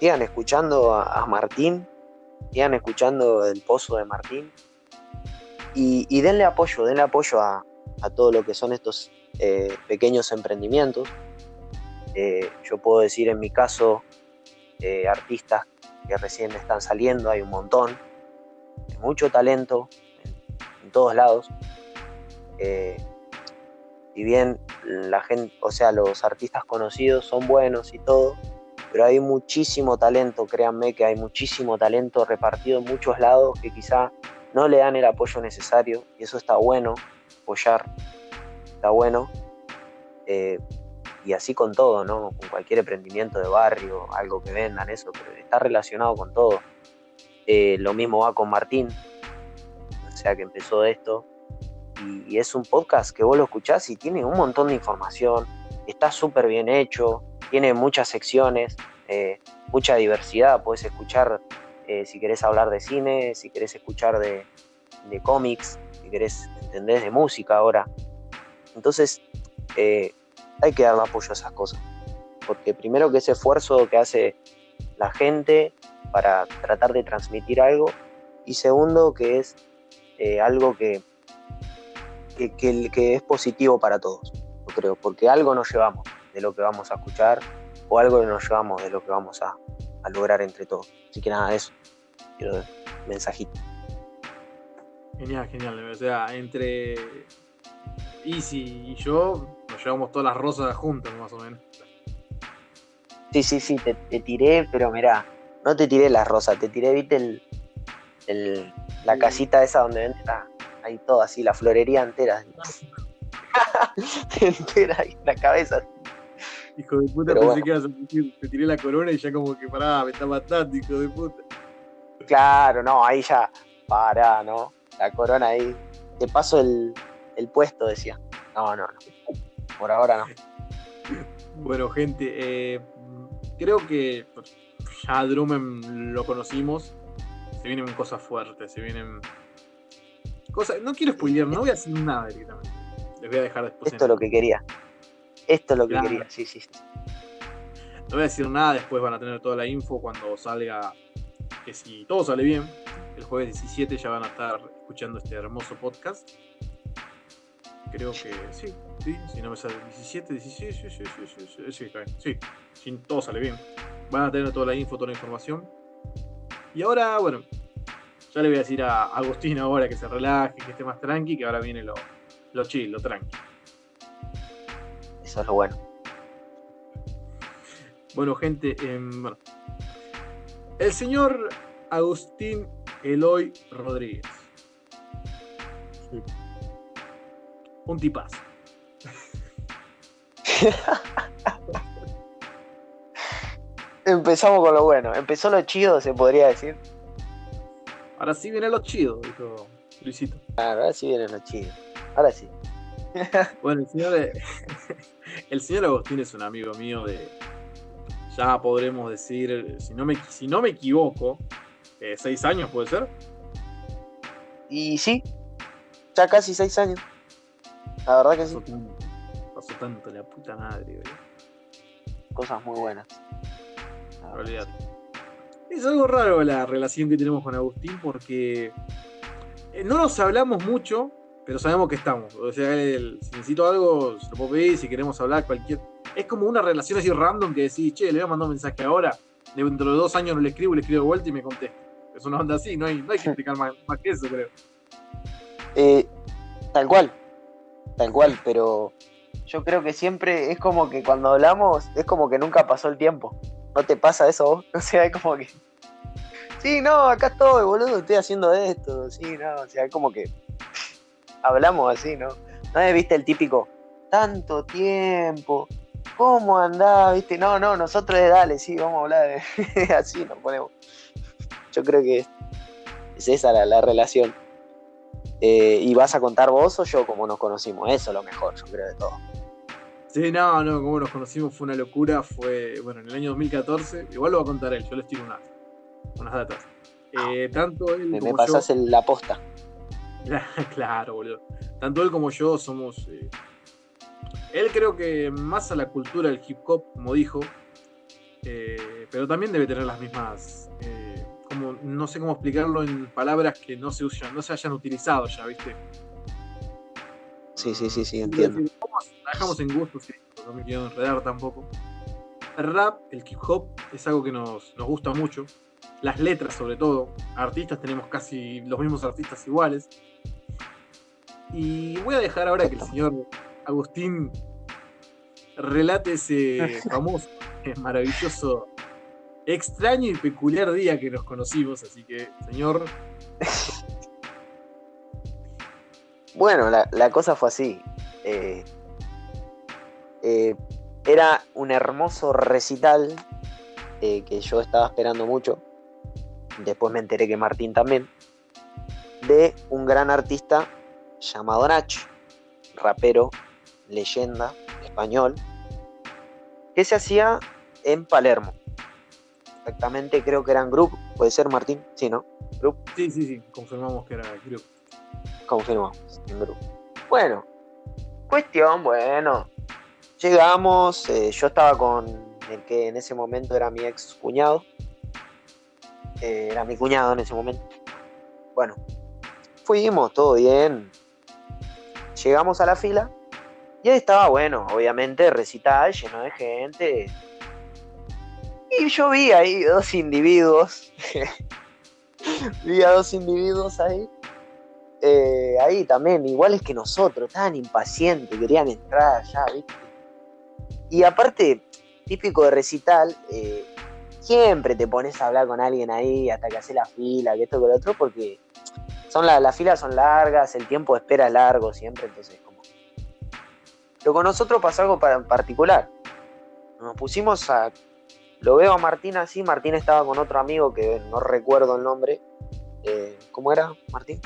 sigan escuchando a Martín, sigan escuchando el pozo de Martín y, denle apoyo, denle apoyo a, todo lo que son estos eh, pequeños emprendimientos. Eh, yo puedo decir en mi caso, eh, artistas que recién están saliendo, hay un montón, mucho talento en, todos lados. si bien la gente, o sea, los artistas conocidos son buenos y todo, pero hay muchísimo talento, créanme que hay muchísimo talento repartido en muchos lados que quizá no le dan el apoyo necesario y eso está bueno, apoyar, está bueno. Eh, y así con todo, ¿no? Con cualquier emprendimiento de barrio, algo que vendan, eso, pero está relacionado con todo. Eh, lo mismo va con Martín, o sea que empezó esto, y, es un podcast que vos lo escuchás y tiene un montón de información, está súper bien hecho, tiene muchas secciones, eh, mucha diversidad, puedes escuchar eh, si querés hablar de cine, si querés escuchar de, de cómics, si querés entender de música ahora. Entonces, hay que dar apoyo a esas cosas. Porque primero que ese esfuerzo que hace la gente para tratar de transmitir algo y segundo que es eh, algo que, que, que, es positivo para todos, creo, porque algo nos llevamos de lo que vamos a escuchar o algo nos llevamos de lo que vamos a, a lograr entre todos. Así que nada, eso, quiero mensajito. Genial, genial. O sea, entre Easy y yo llevamos todas las rosas juntas, más o menos. Sí, sí, sí, te, tiré, pero mirá, no te tiré las rosas, te tiré, viste, el, la casita esa donde ven, ahí todo así, la florería entera. <laughs> <laughs> entera ahí, la cabeza. Hijo de puta, pensé que ibas a decir, te tiré la corona y ya como que pará, me está matando, hijo de puta. Claro, no, ahí ya, pará, ¿no? La corona ahí. Te paso el, el puesto, decía. No, no, no. Por ahora no. Bueno, gente, eh, creo que ya Drummond lo conocimos. Se vienen cosas fuertes, se vienen cosas. No quiero spoilear, no voy a decir nada directamente. Les voy a dejar después. Esto es lo que quería. Esto es lo que quería, sí, sí, sí. No voy a decir nada, después van a tener toda la info cuando salga. Que si todo sale bien, el jueves 17 ya van a estar escuchando este hermoso podcast. Creo que sí, sí, si no me sale 17, 16, sí, sí, sí, sí, sí, sí, está bien. Sí, si todo sale bien. Van a tener toda la info, toda la información. Y ahora, bueno, ya le voy a decir a Agustín ahora que se relaje, que esté más tranqui, que ahora viene lo, lo chill, lo tranqui. Eso es lo bueno. Bueno, gente, eh, bueno. El señor Agustín Eloy Rodríguez. Sí un tipazo. <laughs> Empezamos con lo bueno. Empezó lo chido, se podría decir. Ahora sí viene lo chido, dijo Luisito. Claro, ahora sí viene lo chido. Ahora sí. bueno, el señor, <laughs> el señor Agustín es un amigo mío de. Ya podremos decir, si no me, si no me equivoco, eh, seis años puede ser. Y sí, ya casi seis años. La verdad que sí. Pasó tanto la puta madre, Cosas muy buenas. Es algo raro la relación que tenemos con Agustín porque eh, no nos hablamos mucho, pero sabemos que estamos. O sea, si necesito algo, se lo puedo pedir, si queremos hablar, cualquier. Es como una relación así random que decís, che, le voy a mandar un mensaje ahora, dentro de dos años no le escribo, le escribo de vuelta y me contesta. Es una onda así, no hay, no hay que explicar más, más que eso, creo. Eh, tal cual, tal cual, pero yo creo que siempre es como que cuando hablamos es como que nunca pasó el tiempo. ¿No te pasa eso vos? <laughs> O sea, es como que. Sí, no, acá estoy, boludo, estoy haciendo esto. Sí, no, o sea, es como que. Hablamos así, ¿no? ¿No viste el típico? Tanto tiempo. ¿Cómo andás? ¿Viste? No, no, nosotros de dale, sí, vamos a hablar de. <laughs> así nos ponemos. Yo creo que es esa la, la relación. Eh, ¿Y vas a contar vos o yo cómo nos conocimos? Eso es lo mejor, yo creo, de todo. Sí, no, no, como nos conocimos fue una locura. Fue, bueno, en el año 2014. Igual lo va a contar él, yo les tiro unas, unas datas. Eh, tanto él me, pasas la posta. <laughs> claro, boludo. Tanto él como yo somos. Eh, él creo que más a la cultura del hip hop, como dijo. pero también debe tener las mismas como, no sé cómo explicarlo en palabras que no se usan, no se hayan utilizado ya, ¿viste? Sí, sí, sí, sí, entiendo. Trabajamos en gustos, no me quiero enredar tampoco. El rap, el hip hop, es algo que nos, gusta mucho. Las letras, sobre todo. Artistas, tenemos casi los mismos artistas iguales. Y voy a dejar ahora que el señor Agustín relate ese <laughs> famoso, maravilloso extraño y peculiar día que nos conocimos, así que, señor. bueno, la, cosa fue así. Eh, Eh, era un hermoso recital eh, que yo estaba esperando mucho. Después me enteré que Martín también. De un gran artista llamado Nach, rapero, leyenda, español, que se hacía en Palermo. Exactamente, creo que eran Group, puede ser Martín, sí, ¿no? Group. Sí, sí, sí, confirmamos que era Group. Confirmamos, en Group. Bueno, cuestión, bueno, llegamos, eh, yo estaba con el que en ese momento era mi ex cuñado, eh, era mi cuñado en ese momento. Bueno, fuimos, todo bien, llegamos a la fila y ahí estaba, bueno, obviamente recital, lleno de gente. Y yo vi ahí dos individuos. <laughs> vi a dos individuos ahí. Eh, ahí también, iguales que nosotros, tan impacientes, querían entrar ya, ¿viste? Y aparte, típico de recital, eh, siempre te pones a hablar con alguien ahí hasta que hace la fila, que esto, que lo otro, porque son las filas son largas, el tiempo de espera es largo siempre, entonces pero con nosotros pasó algo en particular. Nos pusimos a. Lo veo a Martín así. Martín estaba con otro amigo que no recuerdo el nombre. Eh, ¿Cómo era, Martín?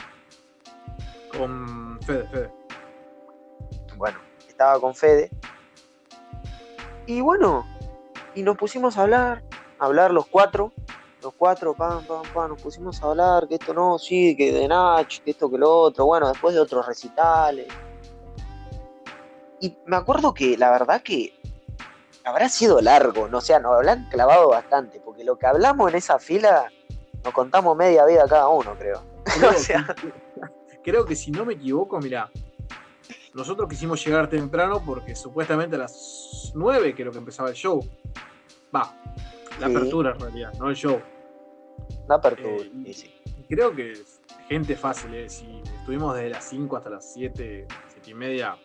Con Fede, Fede. Bueno, estaba con Fede. Y bueno, y nos pusimos a hablar, hablar los cuatro, los cuatro, pam, pam, pam, nos pusimos a hablar, que esto no, sí, que de Nach, que esto, que lo otro, bueno, después de otros recitales, y me acuerdo que la verdad que habrá sido largo, no o sea, nos habrán clavado bastante, porque lo que hablamos en esa fila nos contamos media vida cada uno, creo. <laughs> <laughs> Creo, que, si no me equivoco, mira, nosotros quisimos llegar temprano porque supuestamente a las 9 creo que empezaba el show. Va, la apertura en realidad, no el show. La apertura, eh, sí. Creo que gente fácil, eh, si estuvimos desde las 5 hasta las 7, 7 y media,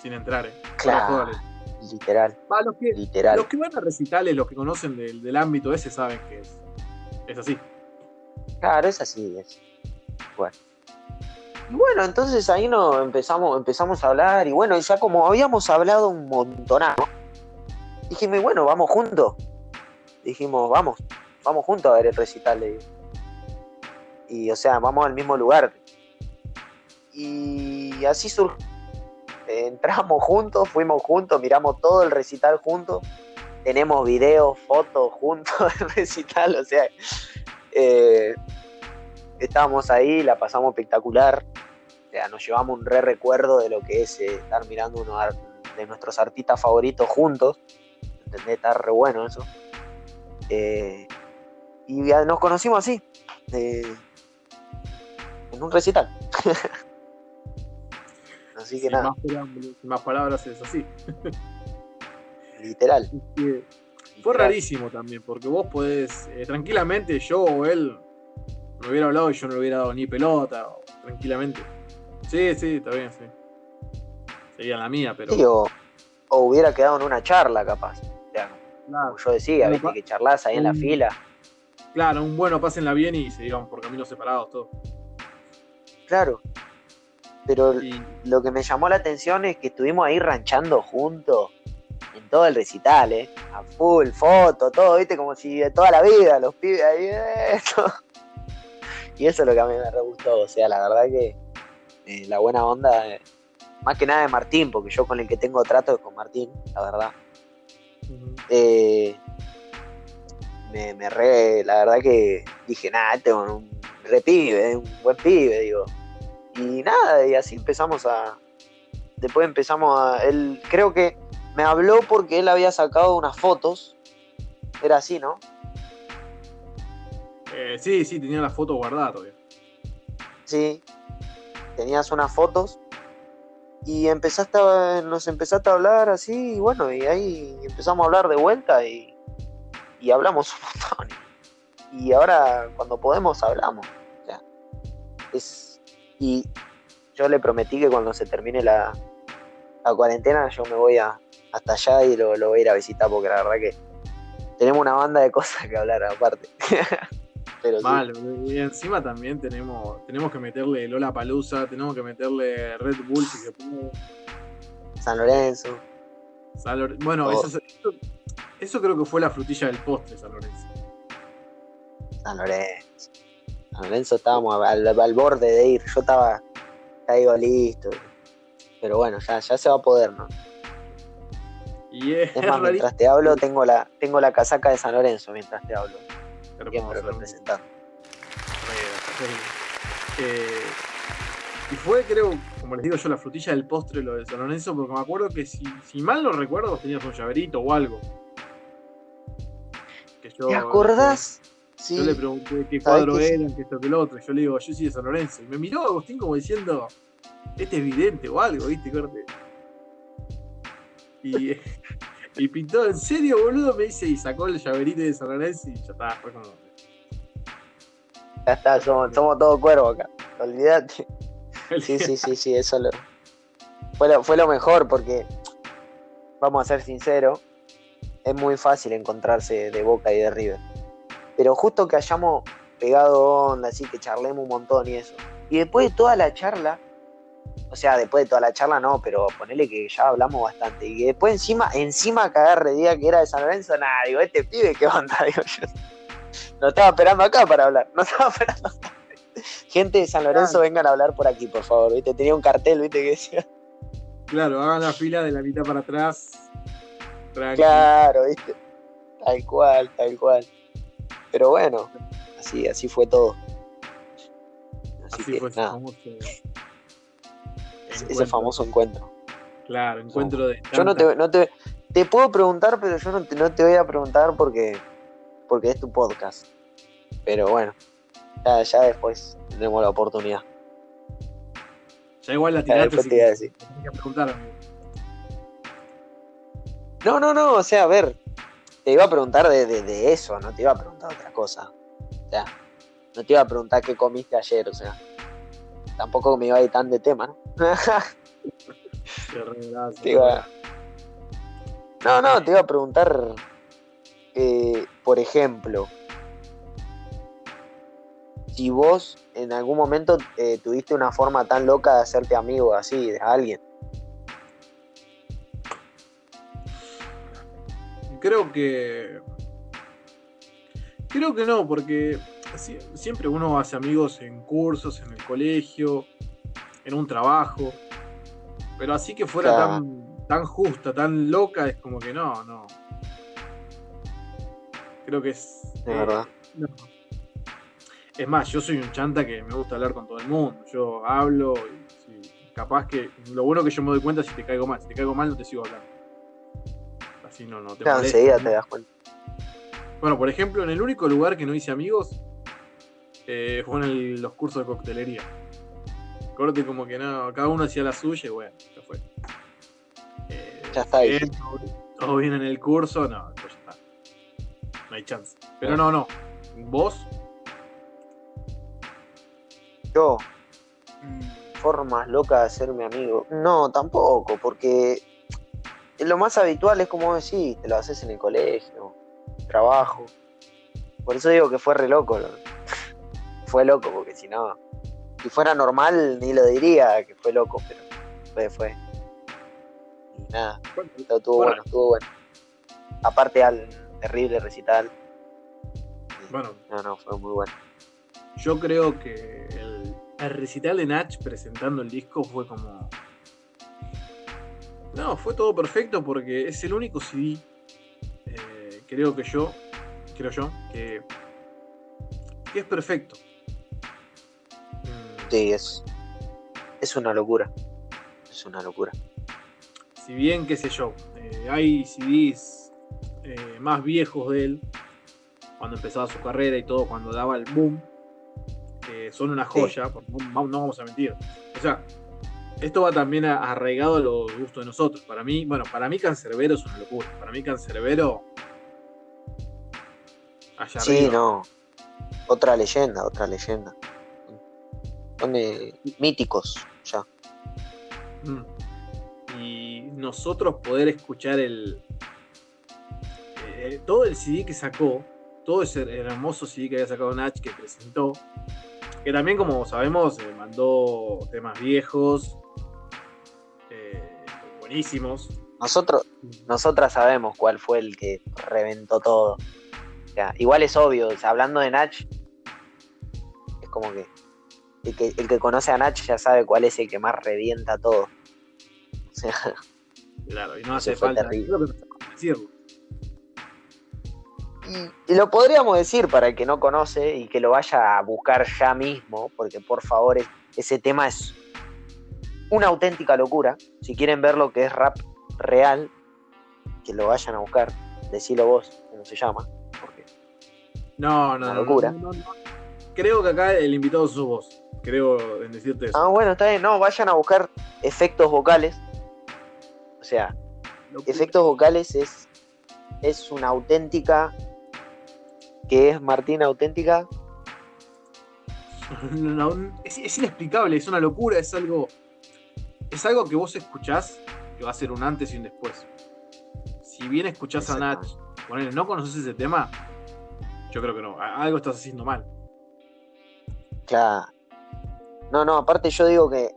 sin entrar, ¿eh? Claro. Literal. los, que, literal. los que van a recitales, los que conocen del, ámbito ese, saben que es, es así. Claro, es así. Es. Bueno. Y bueno, entonces ahí no empezamos, empezamos a hablar, y bueno, ya como habíamos hablado un montonazo, dijimos, bueno, vamos juntos. Dijimos, vamos, vamos juntos a ver el recital. Y o sea, vamos al mismo lugar. Y así surgió entramos juntos, fuimos juntos, miramos todo el recital juntos, tenemos videos, fotos juntos <laughs> del recital, o sea, eh, estábamos ahí, la pasamos espectacular, o sea, nos llevamos un re recuerdo de lo que es eh, estar mirando uno de nuestros artistas favoritos juntos, ¿entendés? Está re bueno eso. Eh, y nos conocimos así, en un recital. <laughs> Así que nada. Más, palabras es así. <laughs> Literal. fue rarísimo también, porque vos podés, eh, tranquilamente, yo o él, me hubiera hablado y yo no le hubiera dado ni pelota, tranquilamente. Sí, sí, está bien, sí. Sería la mía, pero. o, hubiera quedado en una charla, capaz. Como yo decía, viste, que charlas ahí en la fila. Claro, un bueno, pásenla bien y se iban por caminos separados, todo. Claro, pero lo que me llamó la atención es que estuvimos ahí ranchando juntos en todo el recital, ¿eh? A full, foto, todo, ¿viste? Como si de toda la vida, los pibes ahí, <laughs> esto. Y eso es lo que a mí me re gustó, o sea, la verdad que eh, la buena onda, eh, más que nada de Martín, porque yo con el que tengo trato es con Martín, la verdad. Eh, me, me re, la verdad que dije, nada, este es un re pibe, un buen pibe, digo y nada, y así empezamos a. Después empezamos a. Él creo que me habló porque él había sacado unas fotos. Era así, ¿no? Eh, sí, sí, tenía las fotos guardadas todavía. Sí, tenías unas fotos y empezaste a, nos empezaste a hablar así y bueno, y ahí empezamos a hablar de vuelta y, y hablamos un montón. Y ahora cuando podemos hablamos. O es, y yo le prometí que cuando se termine la, cuarentena yo me voy a, hasta allá y lo, voy a ir a visitar porque la verdad que tenemos una banda de cosas que hablar aparte. <laughs> Pero Mal, y encima también tenemos, tenemos que meterle Lola Palusa, tenemos que meterle Red Bull si se San Lorenzo. Bueno, eso, eso, creo que fue la frutilla del postre, San Lorenzo. San Lorenzo. San Lorenzo estábamos al, borde de ir. Yo estaba, caigo listo. Pero bueno, ya, ya se va a poder, ¿no? Y es, más, mientras te hablo, tengo la, tengo la casaca de San Lorenzo mientras te hablo. Siempre representando. Eh, y fue, creo, como les digo yo, la frutilla del postre lo de San Lorenzo, porque me acuerdo que si, si mal no recuerdo, tenías un llaverito o algo. ¿Te acordás? Yo le pregunté qué cuadro era, qué esto, que lo otro. Yo le digo, yo soy de San Lorenzo. Y me miró Agustín como diciendo, este es vidente o algo, ¿viste? Corte. Y, <laughs> y pintó, ¿en serio, boludo? Me dice, y sacó el llaverito de San Lorenzo y ya está, fue como. Ya está, somos, somos todos cuervos acá. Olvídate. <laughs> Sí, sí, sí, sí, eso lo, fue, lo, fue lo mejor porque, vamos a ser sinceros, es muy fácil encontrarse de Boca y de River. Pero justo que hayamos pegado onda, así que charlemos un montón y eso. Y después de toda la charla, o sea, después de toda la charla no, pero ponele que ya hablamos bastante. Y después encima, encima cagar día que era de San Lorenzo, nada, digo, este pibe, ¿qué onda? <laughs> Digo yo. No estaba esperando acá para hablar, no estaba esperando Gente de San Lorenzo, vengan a hablar por aquí, por favor, ¿viste? Tenía un cartel, ¿viste? Que decía. Claro, hagan la fila de la mitad para atrás. Claro, ¿viste? Tal cual, tal cual. Pero bueno, así, así fue todo. Así, fue nada. Ese famoso encuentro. Claro, encuentro de. Yo no te, no te, te puedo preguntar, pero yo no te, no te voy a preguntar porque, porque es tu podcast. Pero bueno, ya, ya después tenemos la oportunidad. Ya igual la tiraste. Si te decir. preguntar, No, no, no, o sea, a ver, te iba a preguntar de, de, eso, no te iba a preguntar otra cosa. O sea, no te iba a preguntar qué comiste ayer, o sea, tampoco me iba a ir tan de tema, ¿no? No, no, te iba a preguntar, eh, por ejemplo, si vos en algún momento eh, tuviste una forma tan loca de hacerte amigo así de alguien. Creo que. Creo que no, porque siempre uno hace amigos en cursos, en el colegio, en un trabajo. Pero así que fuera tan, tan justa, tan loca, es como que no, no. Creo que es. De verdad. No. Es más, yo soy un chanta que me gusta hablar con todo el mundo. Yo hablo y capaz que. Lo bueno que yo me doy cuenta si te caigo mal. Si te caigo mal, no te sigo hablando. Así no, no te claro, enseguida te das cuenta. Bueno, por ejemplo, en el único lugar que no hice amigos eh, fue en los cursos de coctelería. Corte como que no, cada uno hacía la suya y bueno, ya fue. Eh, ya está ahí. todo, bien en el curso, no, pues ya está. No hay chance. Pero no, no. ¿Vos? Yo, formas locas de hacerme amigo. No, tampoco, porque lo más habitual es como decís, te lo haces en el colegio, trabajo. Por eso digo que fue re loco. Fue loco, porque si no, si fuera normal ni lo diría que fue loco, pero fue, fue. Y nada, estuvo bueno, estuvo bueno. Aparte al terrible recital. Bueno. No, no, fue muy bueno. Yo creo que el, recital de Natch presentando el disco fue como. No, fue todo perfecto porque es el único CD, eh, creo que yo, creo yo, que, es perfecto. Sí, es, es una locura. Es una locura. Si bien, qué sé yo, eh, hay CDs eh, más viejos de él, cuando empezaba su carrera y todo, cuando daba el boom, son una joya, no, vamos a mentir. O sea, esto va también arraigado a los gustos de nosotros. Para mí, bueno, para mí Cancerbero es una locura. Para mí Cancerbero. Allá sí, no. Otra leyenda, otra leyenda. Son míticos ya. Mm. Y nosotros poder escuchar el. Eh, todo el CD que sacó, todo ese hermoso CD que había sacado Nach que presentó, que también, como sabemos, eh, mandó temas viejos, eh, buenísimos. Nosotros, nosotras sabemos cuál fue el que reventó todo. igual es obvio, hablando de Nach, es como que el, que el que conoce a Nach ya sabe cuál es el que más revienta todo. claro, y no hace falta decirlo. Y, lo podríamos decir para el que no conoce y que lo vaya a buscar ya mismo, porque por favor ese tema es una auténtica locura. Si quieren ver lo que es rap real, que lo vayan a buscar. Decilo vos, cómo se llama. Porque no, no, locura. Creo que acá el invitado sos vos. Creo en decirte eso. Ah, bueno, está bien. No, vayan a buscar efectos vocales. O sea, efectos vocales es, es una auténtica ¿Qué es Martín auténtica? <laughs> es, inexplicable, es una locura, es algo. Es algo que vos escuchás que va a ser un antes y un después. Si bien escuchás a Nach, no conoces ese tema, yo creo que no. Algo estás haciendo mal. Claro. No, no, aparte yo digo que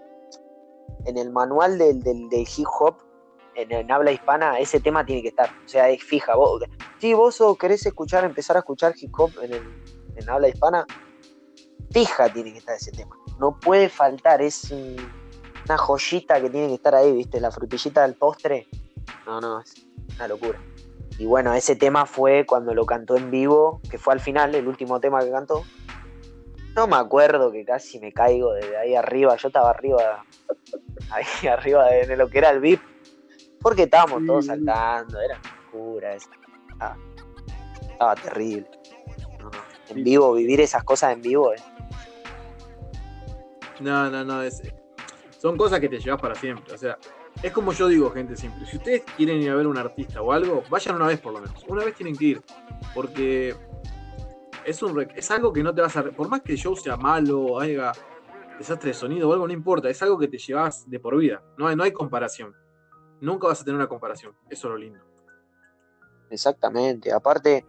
en el manual del, del hip hop en, habla hispana, ese tema tiene que estar. O sea, es fija. Vos, si vos querés escuchar, empezar a escuchar hip hop en, habla hispana, fija tiene que estar ese tema. No puede faltar, es una joyita que tiene que estar ahí, ¿viste? La frutillita del postre. No, no, es una locura. Y bueno, ese tema fue cuando lo cantó en vivo, que fue al final, el último tema que cantó. No me acuerdo que casi me caigo desde ahí arriba. Yo estaba arriba, ahí <laughs> arriba de lo que era el VIP porque estábamos todos saltando, era oscura, estaba, terrible. en vivo, vivir esas cosas en vivo. Eh. No, no, no, es, son cosas que te llevas para siempre. O sea, es como yo digo, gente simple. Si ustedes quieren ir a ver un artista o algo, vayan una vez por lo menos. Una vez tienen que ir. Porque es, un, es algo que no te vas a. Por más que el show sea malo, haya desastre de sonido o algo, no importa. Es algo que te llevas de por vida. No no hay comparación nunca vas a tener una comparación. Eso es lo lindo. Exactamente. Aparte,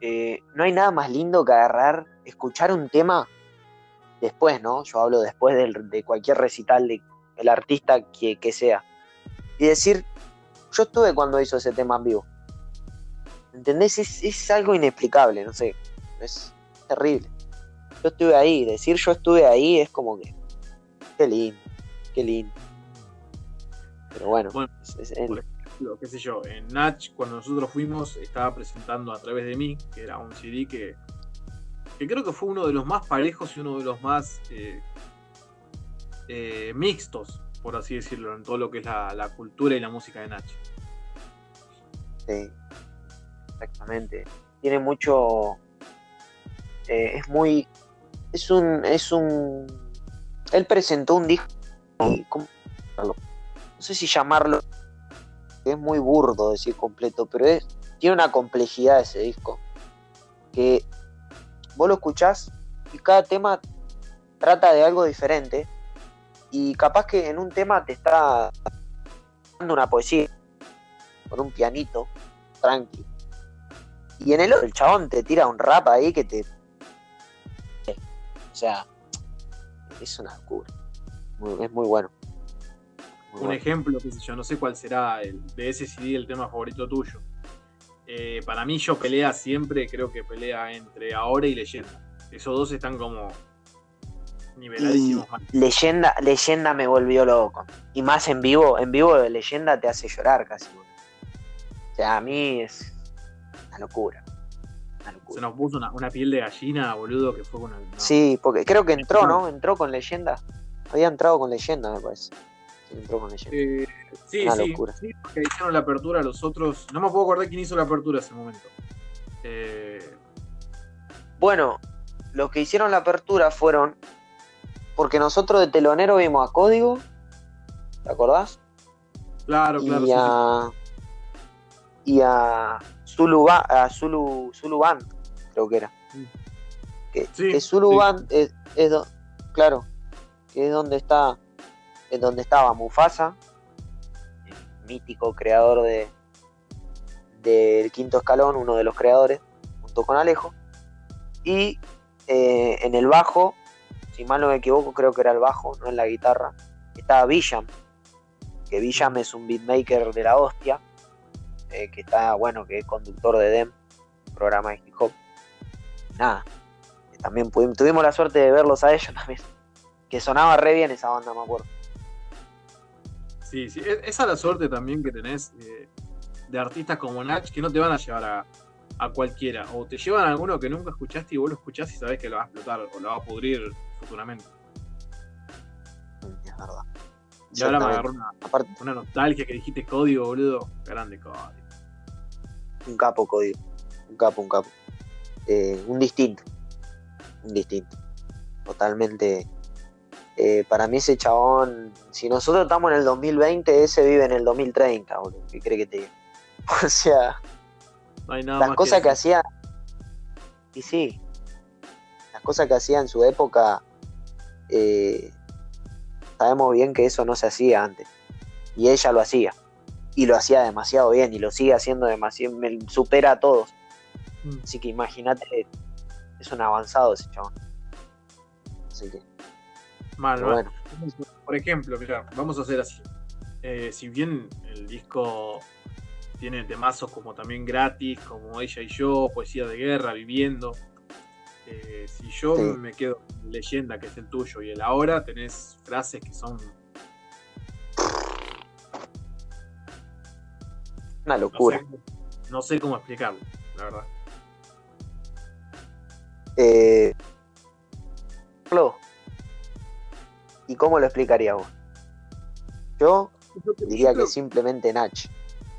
eh, no hay nada más lindo que agarrar, escuchar un tema después, ¿no? Yo hablo después de, cualquier recital del artista que, sea. Y decir, yo estuve cuando hizo ese tema en vivo. ¿Entendés? Es, es algo inexplicable, no sé. Es terrible. Yo estuve ahí. Decir yo estuve ahí es como que. Qué lindo. Qué lindo. Pero bueno, lo qué sé yo, en Natch cuando nosotros fuimos estaba presentando a través de mí, que era un CD que, que creo que fue uno de los más parejos y uno de los más eh, eh, mixtos, por así decirlo, en todo lo que es la, cultura y la música de Natch. Sí, exactamente. Tiene mucho... Eh, es muy... Es un... Es un... Él presentó un disco... ¿Cómo? no sé si llamarlo, es muy burdo decir completo, pero es, tiene una complejidad ese disco, que vos lo escuchás y cada tema trata de algo diferente, y capaz que en un tema te está dando una poesía, con un pianito, tranqui, y en el otro el chabón te tira un rap ahí que te... O sea, es una locura, es muy bueno un ejemplo, qué sé yo, no sé cuál será el, de ese CD el tema favorito tuyo. Eh, para mí yo pelea siempre, creo que pelea entre ahora y leyenda. Esos dos están como niveladísimos. leyenda, leyenda me volvió loco. Y más en vivo, en vivo leyenda te hace llorar casi. O sea, a mí es una locura. Se nos puso una, piel de gallina, boludo, que fue una... Sí, porque creo que entró, ¿no? Entró con leyenda. Había entrado con leyenda, me parece entró con eh, sí, sí, sí, porque hicieron la apertura los otros. No me puedo acordar quién hizo la apertura ese momento. Eh, bueno, los que hicieron la apertura fueron. Porque nosotros de telonero vimos a Código. ¿Te acordás? Claro, claro. Y a. Y a Zulu, a Zulu, Zulu Band, creo que era. Que, Zulu Band es, claro, que es donde está en donde estaba Mufasa, el mítico creador de del quinto escalón, uno de los creadores, junto con Alejo. Y eh, en el bajo, si mal no me equivoco, creo que era el bajo, no en la guitarra, estaba Villam, que Villam es un beatmaker de la hostia, eh, que está, bueno, que es conductor de DEM, programa de hip hop. Nada, también tuvimos la suerte de verlos a ellos <laughs> también, que sonaba re bien esa banda, me acuerdo. Sí, sí, e-, esa es la suerte también que tenés eh, de artistas como Nach que no te van a llevar a, cualquiera, o te llevan a alguno que nunca escuchaste y vos lo escuchás y sabés que lo va a explotar o lo va a pudrir futuramente. Es verdad. Y ahora me agarró una, una nostalgia que dijiste código, boludo. Grande código. Un capo, código. Un capo, un capo. Eh, un distinto. Un distinto. Totalmente eh, para mí ese chabón, si nosotros estamos en el 2020, ese vive en el 2030, boludo. ¿Qué cree que te diga? <laughs> O sea, las cosas que, hacía, y sí, las cosas que hacía en su época, eh, sabemos bien que eso no se hacía antes. Y ella lo hacía. Y lo hacía demasiado bien y lo sigue haciendo demasiado, me supera a todos. Mm. Así que imagínate, es un avanzado ese chabón. Así que Mal, Por ejemplo, mira, vamos a hacer así. Eh, si bien el disco tiene temazos como también gratis, como Ella y yo, Poesía de Guerra, Viviendo. Eh, si yo me quedo con Leyenda, que es el tuyo, y el ahora, tenés frases que son. Una locura. No sé, cómo explicarlo, la verdad. Eh, ¿Y cómo lo explicaría vos? Yo diría que simplemente Nach.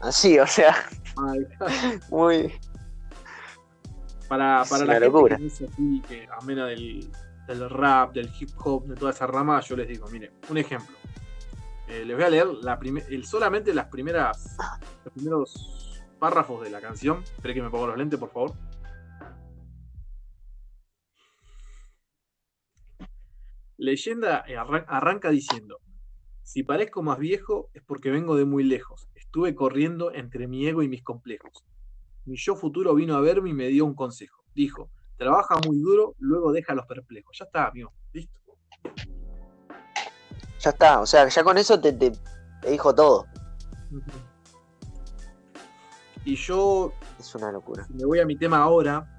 Así, o sea. muy. Para, para la gente que dice así, que amena del, del rap, del hip hop, de toda esa rama, yo les digo, mire, un ejemplo. Eh, les voy a leer la solamente las primeras, los primeros párrafos de la canción. Espera que me pongo los lentes, por favor. Leyenda arranca diciendo, si parezco más viejo es porque vengo de muy lejos, estuve corriendo entre mi ego y mis complejos. Mi yo futuro vino a verme y me dio un consejo. Dijo, trabaja muy duro, luego deja los perplejos. Ya está, amigo, listo. Ya está, o sea, ya con eso te, te, dijo todo. Y yo... Es una locura. Me voy a mi tema ahora,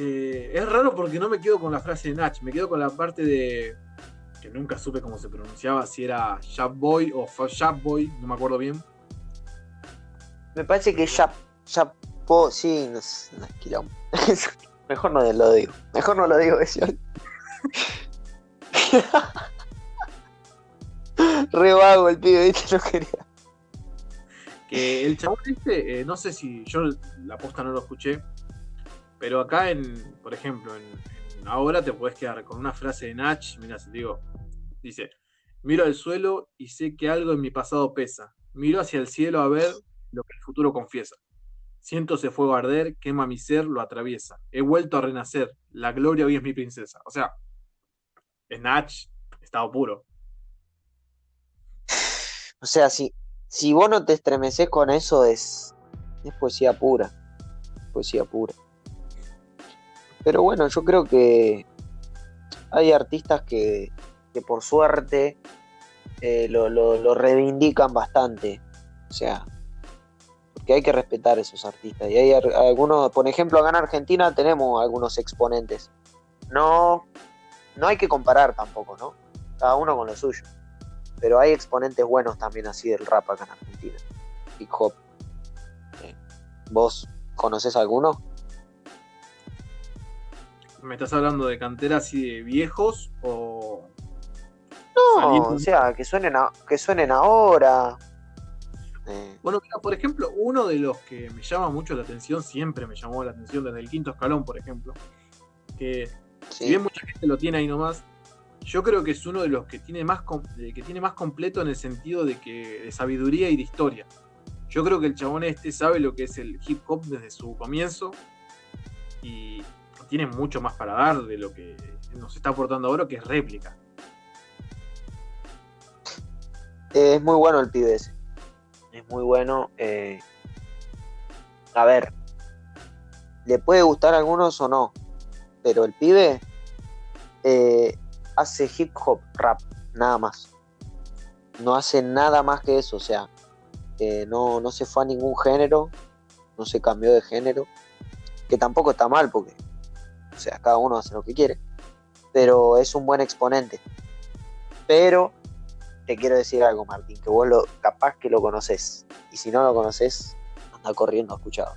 eh, es raro porque no me quedo con la frase de Nach, me quedo con la parte de. que nunca supe cómo se pronunciaba, si era Boy o Boy, no me acuerdo bien. Me parece que Shap, Shapo, sí, no, no <laughs> Mejor no lo digo, mejor no lo digo, <laughs> eso. Re vago el pibe, ¿viste? No quería. Que el chabón este, eh, no sé si yo la posta no lo escuché, pero acá, en, por ejemplo, en, ahora te puedes quedar con una frase de Nach. Mira, digo, dice: Miro al suelo y sé que algo en mi pasado pesa. Miro hacia el cielo a ver lo que el futuro confiesa. Siento ese fuego arder, quema mi ser, lo atraviesa. He vuelto a renacer. La gloria hoy es mi princesa. O sea, es Nach, estado puro. O sea, si, si vos no te estremeces con eso, es, es poesía pura. Poesía pura. Pero bueno, yo creo que hay artistas que, por suerte eh, lo, reivindican bastante. O sea, porque hay que respetar a esos artistas. Y hay algunos, por ejemplo, acá en Argentina tenemos algunos exponentes. No, no hay que comparar tampoco, ¿no? Cada uno con lo suyo. Pero hay exponentes buenos también así del rap acá en Argentina. Hip hop. ¿Vos conocés alguno? ¿Me estás hablando de canteras así de viejos o.? No, o sea, que suenen, que suenen ahora. Eh. Bueno, por ejemplo, uno de los que me llama mucho la atención, siempre me llamó la atención desde el quinto escalón, por ejemplo, que si bien mucha gente lo tiene ahí nomás, yo creo que es uno de los que tiene más que tiene más completo en el sentido de que de sabiduría y de historia. Yo creo que el chabón este sabe lo que es el hip hop desde su comienzo y, tiene mucho más para dar de lo que nos está aportando ahora, que es réplica. Es muy bueno el pibe ese. Es muy bueno. Eh, a ver, le puede gustar a algunos o no, pero el pibe eh, hace hip hop rap, nada más. no hace nada más que eso, o sea, eh, no, no se fue a ningún género, no se cambió de género, que tampoco está mal porque, o sea, cada uno hace lo que quiere, pero es un buen exponente. Pero te quiero decir algo, Martín, que vos lo, capaz que lo conoces, y si no lo conoces, anda corriendo a escuchado.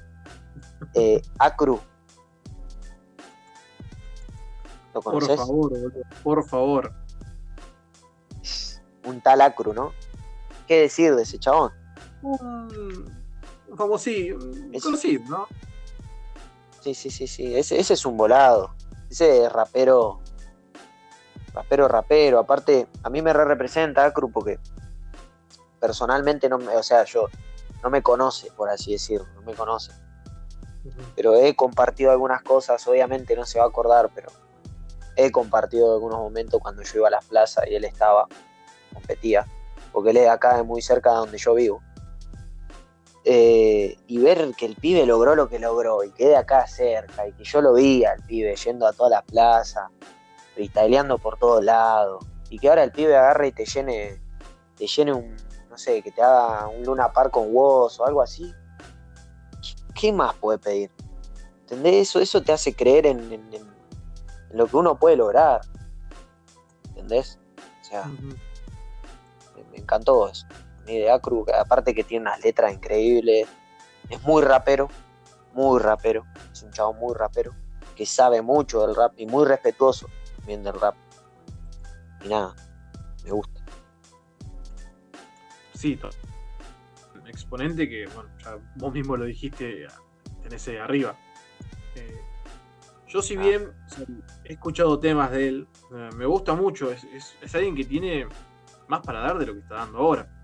Eh, Acru. ¿Lo conoces? Por favor, boludo, por favor. Un tal Acru, ¿no? ¿Qué decir de ese chabón? Un sí, conocido, ¿no? Sí, sí, sí, sí. Ese, ese es un volado. Ese rapero. Rapero, rapero. Aparte, a mí me re representa Acru porque personalmente no me, o sea, yo no me conoce, por así decirlo, no me conoce. Pero he compartido algunas cosas, obviamente no se va a acordar, pero he compartido algunos momentos cuando yo iba a las plazas y él estaba, competía, porque él es acá muy cerca de donde yo vivo. Eh, y ver que el pibe logró lo que logró y quede acá cerca y que yo lo vi al pibe yendo a todas las plazas, freestyleando por todos lados y que ahora el pibe agarre y te llene, te llene un, no sé, que te haga un Luna Park con vos o algo así. ¿Qué más puede pedir? ¿Entendés? Eso, eso te hace creer en, lo que uno puede lograr. ¿Entendés? O sea, me, encantó eso ni de Acru, aparte que tiene unas letras increíbles, es muy rapero, muy rapero, es un chavo muy rapero, que sabe mucho del rap y muy respetuoso también del rap. Y nada, me gusta. Sí, exponente que, bueno, ya vos mismo lo dijiste, tenés arriba. Eh, yo si ah. bien he escuchado temas de él, eh, me gusta mucho, es alguien que tiene más para dar de lo que está dando ahora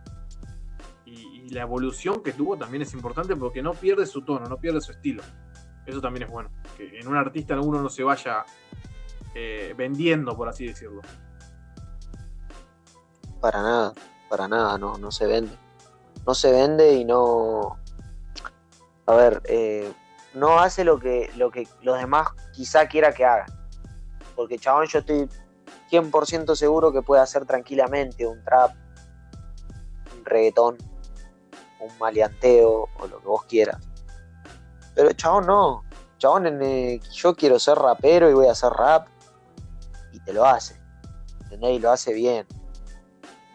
y, la evolución que tuvo también es importante porque no pierde su tono, no pierde su estilo. Eso también es bueno. Que en un artista uno no se vaya eh, vendiendo, por así decirlo. Para nada, para nada, no, no se vende. No se vende y no. A ver, eh, no hace lo que, lo que los demás quizá quiera que haga. Porque chabón, yo estoy 100% seguro que puede hacer tranquilamente un trap, un reggaetón, un maleanteo o lo que vos quieras. Pero chabón no. Chabón, en, yo quiero ser rapero y voy a hacer rap. Y te lo hace. ¿Entendés? Y lo hace bien.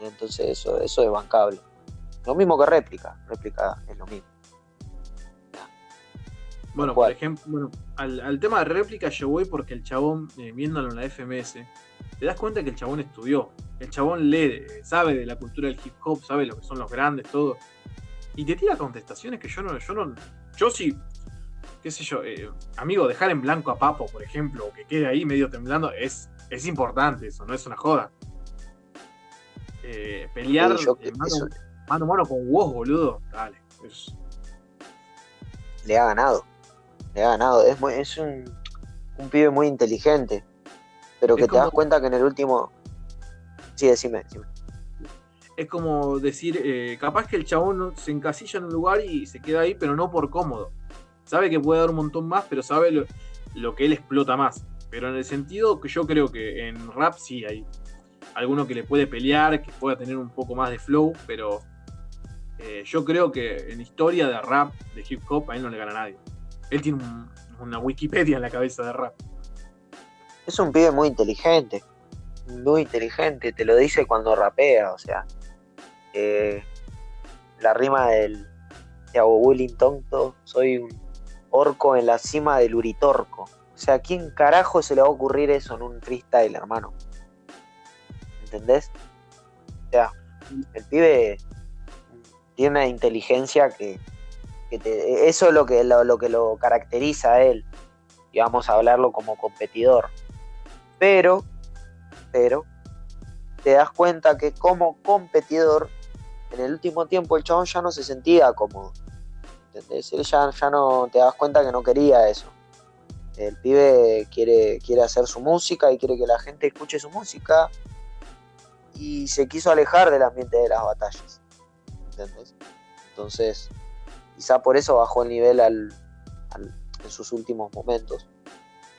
Entonces eso, eso es bancable. Lo mismo que réplica. Réplica es lo mismo. Bueno, por ejemplo, bueno, al, tema de réplica yo voy porque el chabón, eh, viéndolo en la FMS, te das cuenta que el chabón estudió. El chabón lee, sabe de la cultura del hip hop, sabe lo que son los grandes, todo y te tira contestaciones que yo no, yo no, yo sí, qué sé yo, eh, amigo, dejar en blanco a Papo, por ejemplo, o que quede ahí medio temblando, es, es importante eso, no es una joda. Eh, pelear eh, mano, a mano con vos, boludo, dale. Le ha ganado, le ha ganado, es, es un, un pibe muy inteligente, pero que te das cuenta que en el último... Sí, decime, decime es como decir, eh, capaz que el chabón se encasilla en un lugar y se queda ahí, pero no por cómodo. Sabe que puede dar un montón más, pero sabe lo, que él explota más. Pero en el sentido que yo creo que en rap sí hay alguno que le puede pelear, que pueda tener un poco más de flow, pero eh, yo creo que en historia de rap, de hip hop, a él no le gana nadie. Él tiene una Wikipedia en la cabeza de rap. Es un pibe muy inteligente, muy inteligente, te lo dice cuando rapea, o sea, eh, la rima del Bullying tonto, soy un orco en la cima del Uritorco. O sea, ¿a quién carajo se le va a ocurrir eso en un freestyle, hermano? ¿Entendés? O sea, el pibe tiene una inteligencia que, eso es lo que lo, que lo caracteriza a él. Y vamos a hablarlo como competidor. Pero, pero, te das cuenta que como competidor en el último tiempo el chabón ya no se sentía cómodo. ¿Entendés? Él ya, ya no te das cuenta que no quería eso. El pibe quiere, quiere hacer su música y quiere que la gente escuche su música. Y se quiso alejar del ambiente de las batallas. ¿Entendés? Entonces, quizá por eso bajó el nivel al, en sus últimos momentos.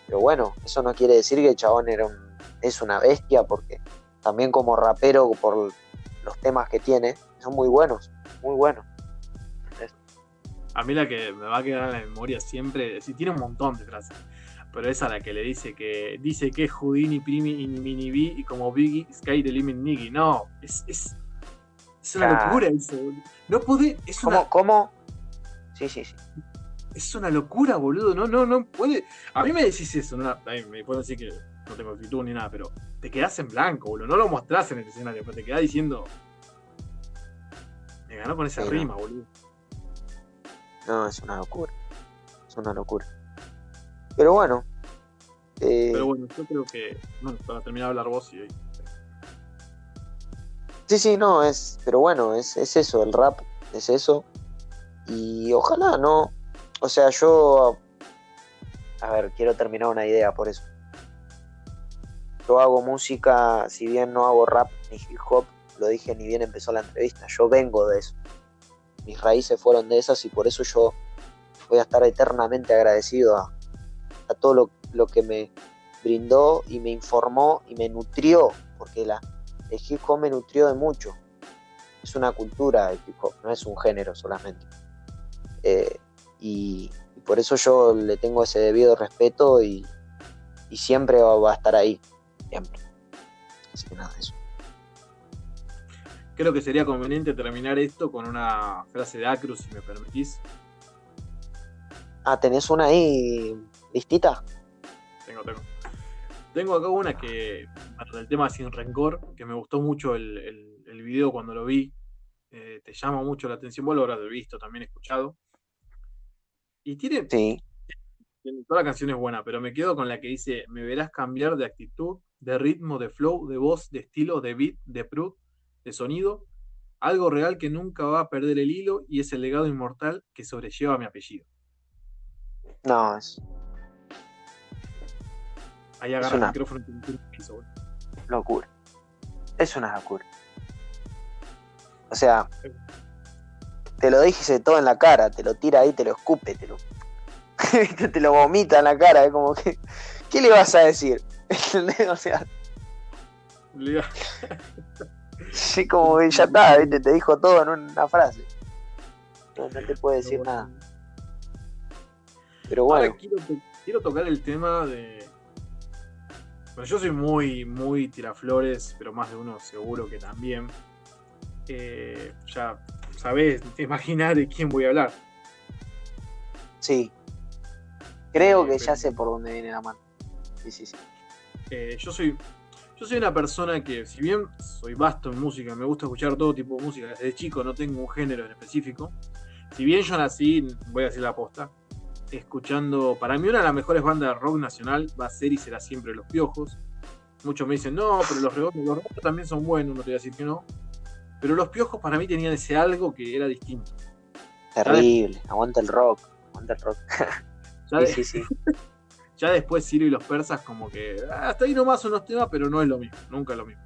Pero bueno, eso no quiere decir que el chabón era un, es una bestia, porque también como rapero, por los temas que tiene son muy buenos, muy buenos. A mí la que me va a quedar en la memoria siempre, sí, tiene un montón de frases, pero esa la que le dice que dice que es Houdini, Primi y Mini B y como Biggie, Sky the Limit Niggy. No, es, es, es una locura eso. No puede. Es ¿Cómo? Una, ¿Cómo? Sí, sí, sí. Es una locura, boludo. No, no, no puede. A mí me decís eso, no, me pueden decir que no tengo actitud ni nada, pero te quedás en blanco, boludo. No lo mostrás en el escenario, pero te quedás diciendo. Me ganó con esa rima, boludo. No, es una locura. Es una locura. Pero bueno. Eh... Pero bueno, yo creo que. Bueno, para terminar de hablar vos y. Sí, sí, no, es. Pero bueno, es, es eso, el rap es eso. Y ojalá, ¿no? O sea, yo. A ver, quiero terminar una idea por eso. Yo hago música, si bien no hago rap ni hip hop, lo dije ni bien empezó la entrevista, yo vengo de eso mis raíces fueron de esas y por eso yo voy a estar eternamente agradecido a, todo lo, que me brindó y me informó y me nutrió, porque la, el hip hop me nutrió de mucho. Es una cultura el hip hop, no es un género solamente. Eh, y, por eso yo le tengo ese debido respeto y, y siempre va, a estar ahí, siempre. Así que nada, eso creo que sería conveniente terminar esto con una frase de Acruz, si me permitís. Ah, ¿tenés una ahí listita? Tengo, tengo. Tengo acá una que, para el tema Sin Rencor, que me gustó mucho el, el, video cuando lo vi. Eh, te llama mucho la atención. Vos lo habrás visto, también escuchado. Y tiene. Sí. Toda la canción es buena, pero me quedo con la que dice: Me verás cambiar de actitud, de ritmo, de flow, de voz, de estilo, de beat, de prut, de sonido, algo real que nunca va a perder el hilo y es el legado inmortal que sobrelleva mi apellido. No, es. Ahí agarra el micrófono y te piso, Locura. Es una locura. O sea, te lo dije todo en la cara, te lo tira ahí, te lo escupe, te lo. <laughs> te lo vomita en la cara, es como que. ¿Qué le vas a decir? <laughs> o sea. Sí, <laughs> como que ya está, ¿viste? te dijo todo en una frase. No, te puede decir nada. Pero bueno. quiero, tocar el tema de. Bueno, yo soy muy, muy tiraflores, pero más de uno seguro que también. Eh, ya sabés, te imaginar de quién voy a hablar. Sí. Creo que ya sé por dónde viene la mano. Sí, sí, sí. Eh, yo soy yo soy una persona que, si bien soy vasto en música, me gusta escuchar todo tipo de música, desde chico no tengo un género en específico. Si bien yo nací, voy a decir la posta, escuchando, para mí una de las mejores bandas de rock nacional va a ser y será siempre Los Piojos. Muchos me dicen, no, pero los rebotes, los también son buenos, no te voy a decir que no. Pero Los Piojos para mí tenían ese algo que era distinto. Terrible, aguanta el rock, aguanta el rock. <laughs> sí, sí, sí. <laughs> Ya después Ciro y los persas como que ah, hasta ahí nomás unos temas, pero no es lo mismo, nunca es lo mismo.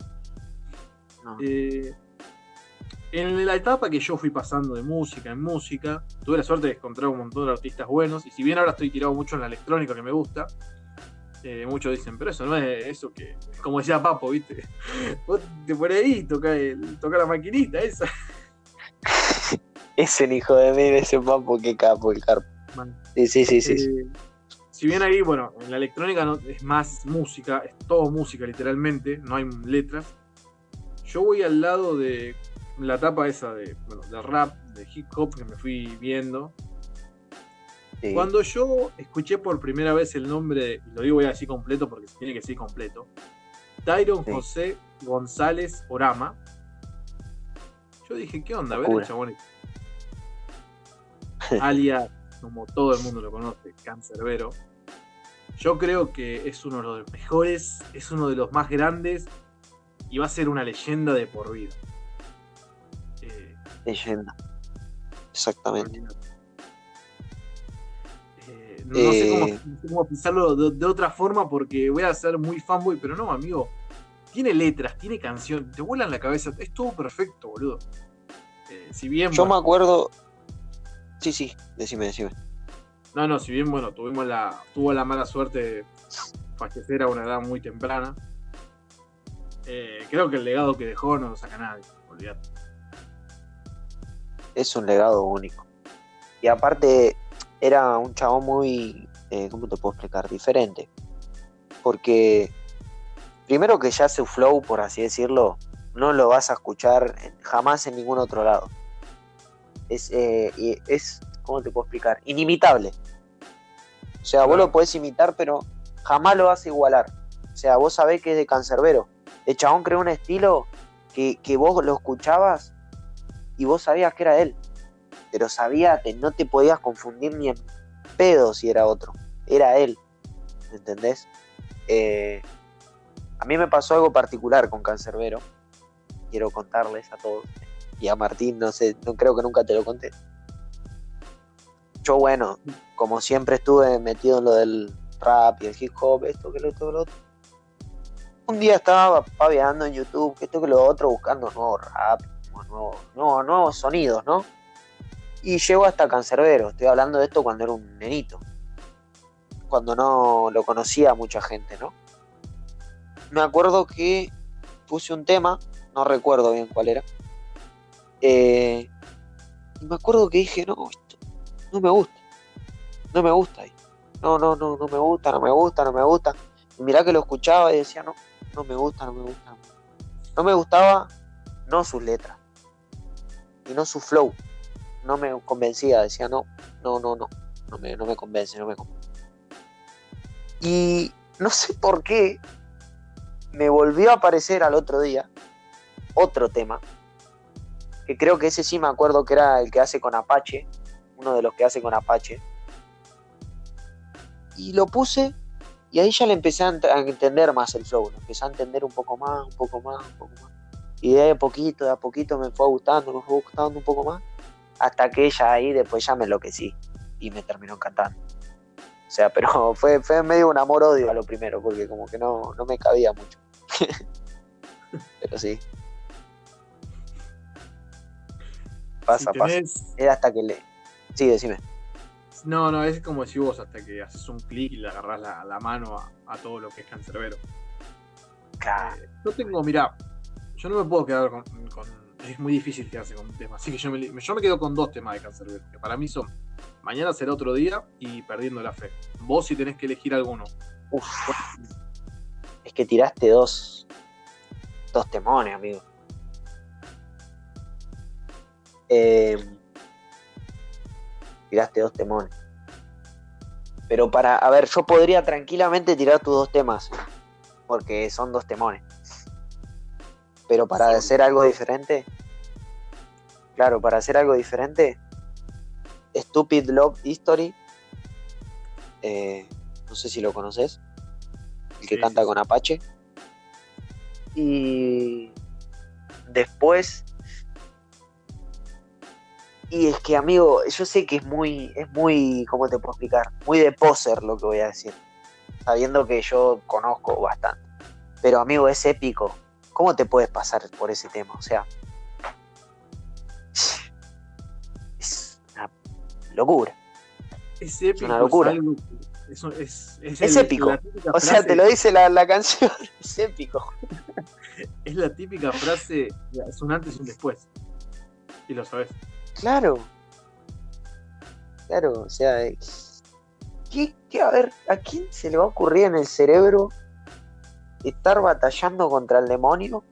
Eh, en la etapa que yo fui pasando de música en música, tuve la suerte de encontrar un montón de artistas buenos, y si bien ahora estoy tirado mucho en la electrónica que me gusta, eh, muchos dicen, pero eso no es eso que, como decía Papo, ¿viste? <laughs> Vos te pones ahí y toca, la maquinita esa. <laughs> Es el hijo de mí, ese Papo, qué capo el carpo. Sí, sí, sí, sí. Eh, si bien ahí, bueno, en la electrónica no, es más música, es todo música literalmente, no hay letras. Yo voy al lado de la etapa esa de, bueno, de rap, de hip hop que me fui viendo. Cuando yo escuché por primera vez el nombre, y lo digo ya así completo porque tiene que ser completo, Tyron José González Orama, yo dije, ¿qué onda? A ver el chabón. <laughs> Alias, como todo el mundo lo conoce, Cancerbero. Yo creo que es uno de los mejores, es uno de los más grandes y va a ser una leyenda de por vida. Eh, leyenda. Exactamente. Eh, no, sé cómo, eh, pensarlo de, otra forma porque voy a ser muy fanboy, pero no, amigo. Tiene letras, tiene canción, te vuelan la cabeza. Es todo perfecto, boludo. si bien. Yo me acuerdo. Sí, sí, decime, decime. No, no, si bien, bueno, tuvimos la, tuvo la mala suerte de fallecer a una edad muy temprana, eh, creo que el legado que dejó no lo saca nadie. olvídate. Es un legado único. Y aparte, era un chabón muy, eh, ¿cómo te puedo explicar? Diferente. Porque, primero que ya su flow, por así decirlo, no lo vas a escuchar jamás en ningún otro lado. Es, eh, es ¿cómo te puedo explicar? Inimitable. O sea, vos lo podés imitar, pero jamás lo vas a igualar. O sea, vos sabés que es de cancerbero. El chabón creó un estilo que, que vos lo escuchabas y vos sabías que era él. Pero sabías que no te podías confundir ni en pedo si era otro. Era él. ¿Entendés? Eh, a mí me pasó algo particular con Cancerbero. Quiero contarles a todos. Y a Martín, no sé, no creo que nunca te lo conté. Yo, bueno, como siempre estuve metido en lo del rap y el hip hop, esto que lo otro, lo otro. Un día estaba paveando en YouTube, esto que lo otro, buscando nuevo rap, nuevos, nuevos sonidos, ¿no? Y llego hasta Cancerbero. Estoy hablando de esto cuando era un nenito. Cuando no lo conocía mucha gente, ¿no? Me acuerdo que puse un tema, no recuerdo bien cuál era. Eh, y me acuerdo que dije, no, esto no me gusta. No me gusta. No, no, no, no me gusta, no me gusta, no me gusta. Y mirá que lo escuchaba y decía, no, no me gusta, no me gusta. No me gustaba, no sus letras. Y no su flow no me convencía, decía no, no, no, no, no me, no me convence, no me convence. Y no sé por qué me volvió a aparecer al otro día otro tema, que creo que ese sí me acuerdo que era el que hace con Apache, uno de los que hace con Apache. Y lo puse y ahí ya le empecé a, entender más el flow, lo empecé a entender un poco más, un poco más, un poco más. Y de a poquito, de a poquito me fue gustando, me fue gustando un poco más hasta que ella ahí después ya me enloquecí y me terminó encantando. O sea, pero <laughs> fue, fue medio un amor-odio a lo primero, porque como que no, no me cabía mucho. <laughs> pero sí. Pasa, pasa. Era hasta que le. Sí, decime. No, no, es como decís vos, hasta que haces un clic y le agarras la, mano a, todo lo que es cancerbero. Claro. Eh, yo tengo, mira, yo no me puedo quedar con es muy difícil quedarse con un tema. Así que yo me, yo me quedo con dos temas de Cancerbero, que para mí son Mañana será otro día y Perdiendo la fe. Vos si tenés que elegir alguno. Uf, es que tiraste dos, dos temones, amigo. Em, tiraste dos temones. Pero para, a ver, yo podría tranquilamente tirar tus dos temas, porque son dos temones. Pero para hacer algo diferente, claro, para hacer algo diferente, Stupid Love History, eh, no sé si lo conoces, el que canta con Apache. Y después, y es que amigo, yo sé que es muy, es muy, ¿cómo te puedo explicar? Muy de poser lo que voy a decir, sabiendo que yo conozco bastante. Pero amigo, es épico ¿Cómo te puedes pasar por ese tema? O sea, es una locura. Es épico. Es una locura. Es, es, épico. O sea, te lo dice la, canción. <laughs> Es épico. es la típica frase, es un antes y un después. Y lo sabes. Claro. Claro, o sea, ¿qué, qué, a ver, ¿a quién se le va a ocurrir en el cerebro estar batallando contra el demonio,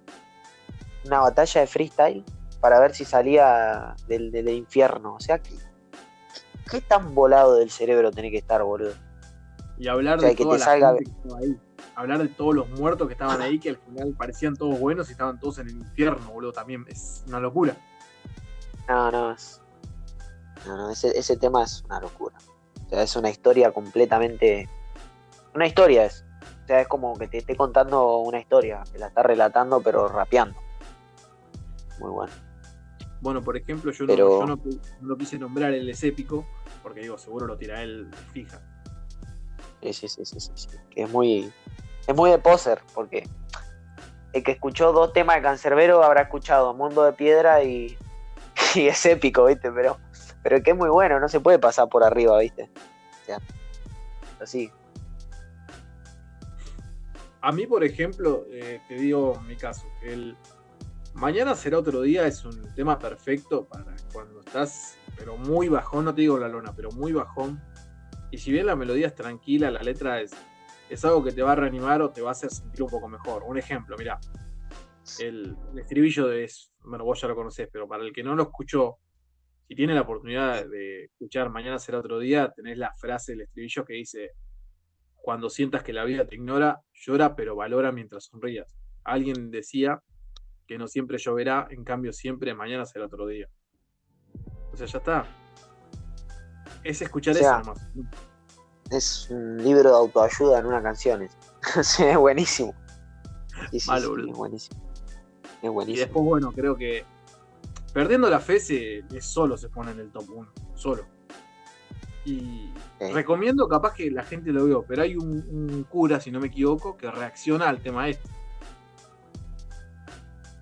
una batalla de freestyle, para ver si salía del, infierno. O sea, ¿qué, ¿qué, tan volado del cerebro tiene que estar, boludo? Y hablar de que te salga... ahí. Hablar de todos los muertos que estaban ahí, que al final parecían todos buenos y estaban todos en el infierno, boludo, también es una locura. No, no, es... No, no, ese, ese tema es una locura. O sea, es una historia completamente... Una historia es. O sea, es como que te esté contando una historia, te la está relatando pero rapeando. Muy bueno. Bueno, por ejemplo, yo, no, no, lo quise nombrar el es épico, porque digo, seguro lo tira él fija. Sí, sí, sí, sí, sí, Que es muy, es muy de poser, porque el que escuchó dos temas de Cancerbero habrá escuchado Mundo de Piedra y, <laughs> y es épico, ¿viste? Pero, pero que es muy bueno, no se puede pasar por arriba, ¿viste? O sea, así, a mí, por ejemplo, eh, te digo mi caso, el, Mañana será otro día, es un tema perfecto para cuando estás, pero muy bajón, no te digo la lona, pero muy bajón. Y si bien la melodía es tranquila, la letra es, es algo que te va a reanimar o te va a hacer sentir un poco mejor. Un ejemplo, mira, el, estribillo de, bueno, vos ya lo conocés, pero para el que no lo escuchó, si tiene la oportunidad de escuchar Mañana será otro día, tenés la frase del estribillo que dice, cuando sientas que la vida te ignora, llora pero valora mientras sonrías. Alguien decía que no siempre lloverá, en cambio siempre mañana será otro día. O sea, ya está. Es escuchar eso nomás. Es un libro de autoayuda en una canción. Es, <laughs> es buenísimo. es buenísimo. Es buenísimo. Y después, bueno, creo que Perdiendo la fe se, solo se pone en el top 1. Solo. Y recomiendo capaz que la gente lo vea, pero hay un, cura, si no me equivoco, que reacciona al tema este.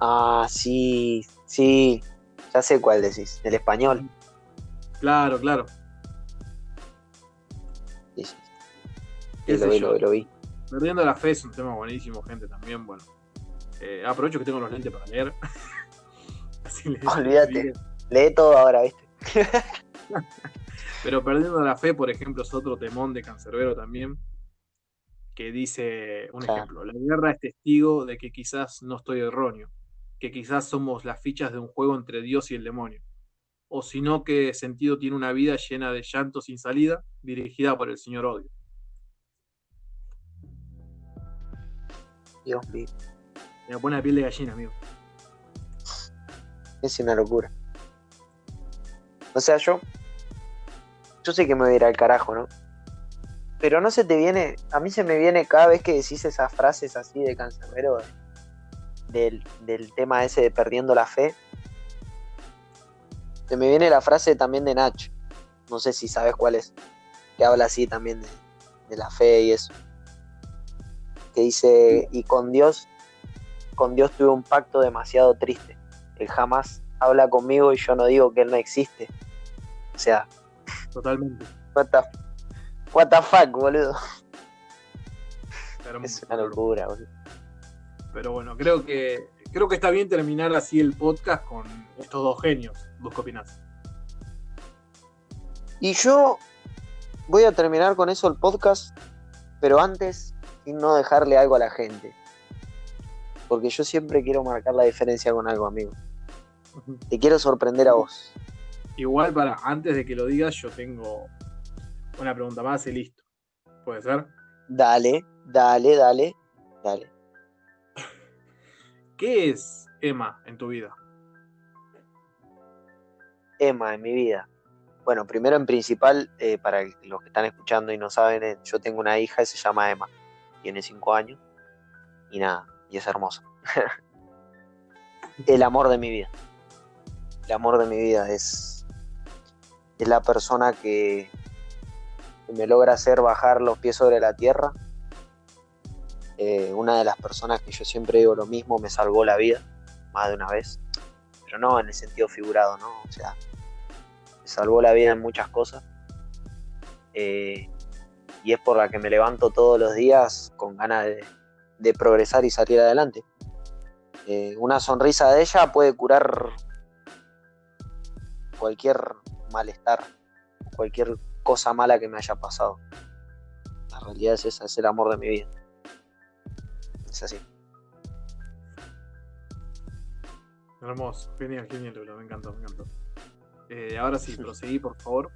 Ah, sí, sí. Ya sé cuál decís. El español. Claro, claro. Sí, sí. Lo vi, lo, vi, Perdiendo la fe es un tema buenísimo, gente, también. Bueno, eh, aprovecho que tengo los lentes para leer. <laughs> Olvídate. <laughs> Lee todo ahora, ¿viste? <laughs> Pero perdiendo la fe, por ejemplo, es otro temón de Cancerbero también, que dice, un ejemplo, la guerra es testigo de que quizás no estoy erróneo, que quizás somos las fichas de un juego entre Dios y el demonio, o si no, que sentido tiene una vida llena de llanto sin salida, dirigida por el Señor Odio. Dios mío. Me pone la piel de gallina, amigo. Es una locura. O sea, yo. Yo sé que me voy a ir al carajo, ¿no? Pero no se te viene. A mí se me viene cada vez que decís esas frases así de cancerbero del, del tema ese de perdiendo la fe. Se me viene la frase también de Nach. No sé si sabes cuál es. Que habla así también de la fe y eso. Que dice, y con Dios, con Dios tuve un pacto demasiado triste él jamás habla conmigo y yo no digo que él no existe. O sea. Totalmente. What the, what the fuck, boludo. es una locura, boludo. Pero bueno, creo que creo que está bien terminar así el podcast con estos dos genios. ¿Vos qué opinás? Y yo voy a terminar con eso el podcast, pero antes, sin no dejarle algo a la gente. Porque yo siempre quiero marcar la diferencia con algo, amigo. Te quiero sorprender a vos. Igual para, antes de que lo digas, yo tengo una pregunta más y listo. ¿Puede ser? Dale, dale, dale, dale. <laughs> ¿Qué es Emma en tu vida? Emma en mi vida. Bueno, primero en principal, eh, para los que están escuchando y no saben, eh, yo tengo una hija y se llama Emma. Tiene cinco años. Y nada, y es hermosa. <laughs> El amor de mi vida el amor de mi vida, es, es la persona que, me logra hacer bajar los pies sobre la tierra. Eh, una de las personas que yo siempre digo lo mismo, me salvó la vida, más de una vez, pero no en el sentido figurado, ¿no? O sea, me salvó la vida en muchas cosas. Eh, y es por la que me levanto todos los días con ganas de, progresar y salir adelante. Eh, una sonrisa de ella puede curar cualquier malestar, cualquier cosa mala que me haya pasado. La realidad es esa, es el amor de mi vida. Es así. Hermoso, genial, genial, me encantó, me encantó. Eh, ahora sí, <laughs> proseguí, por favor.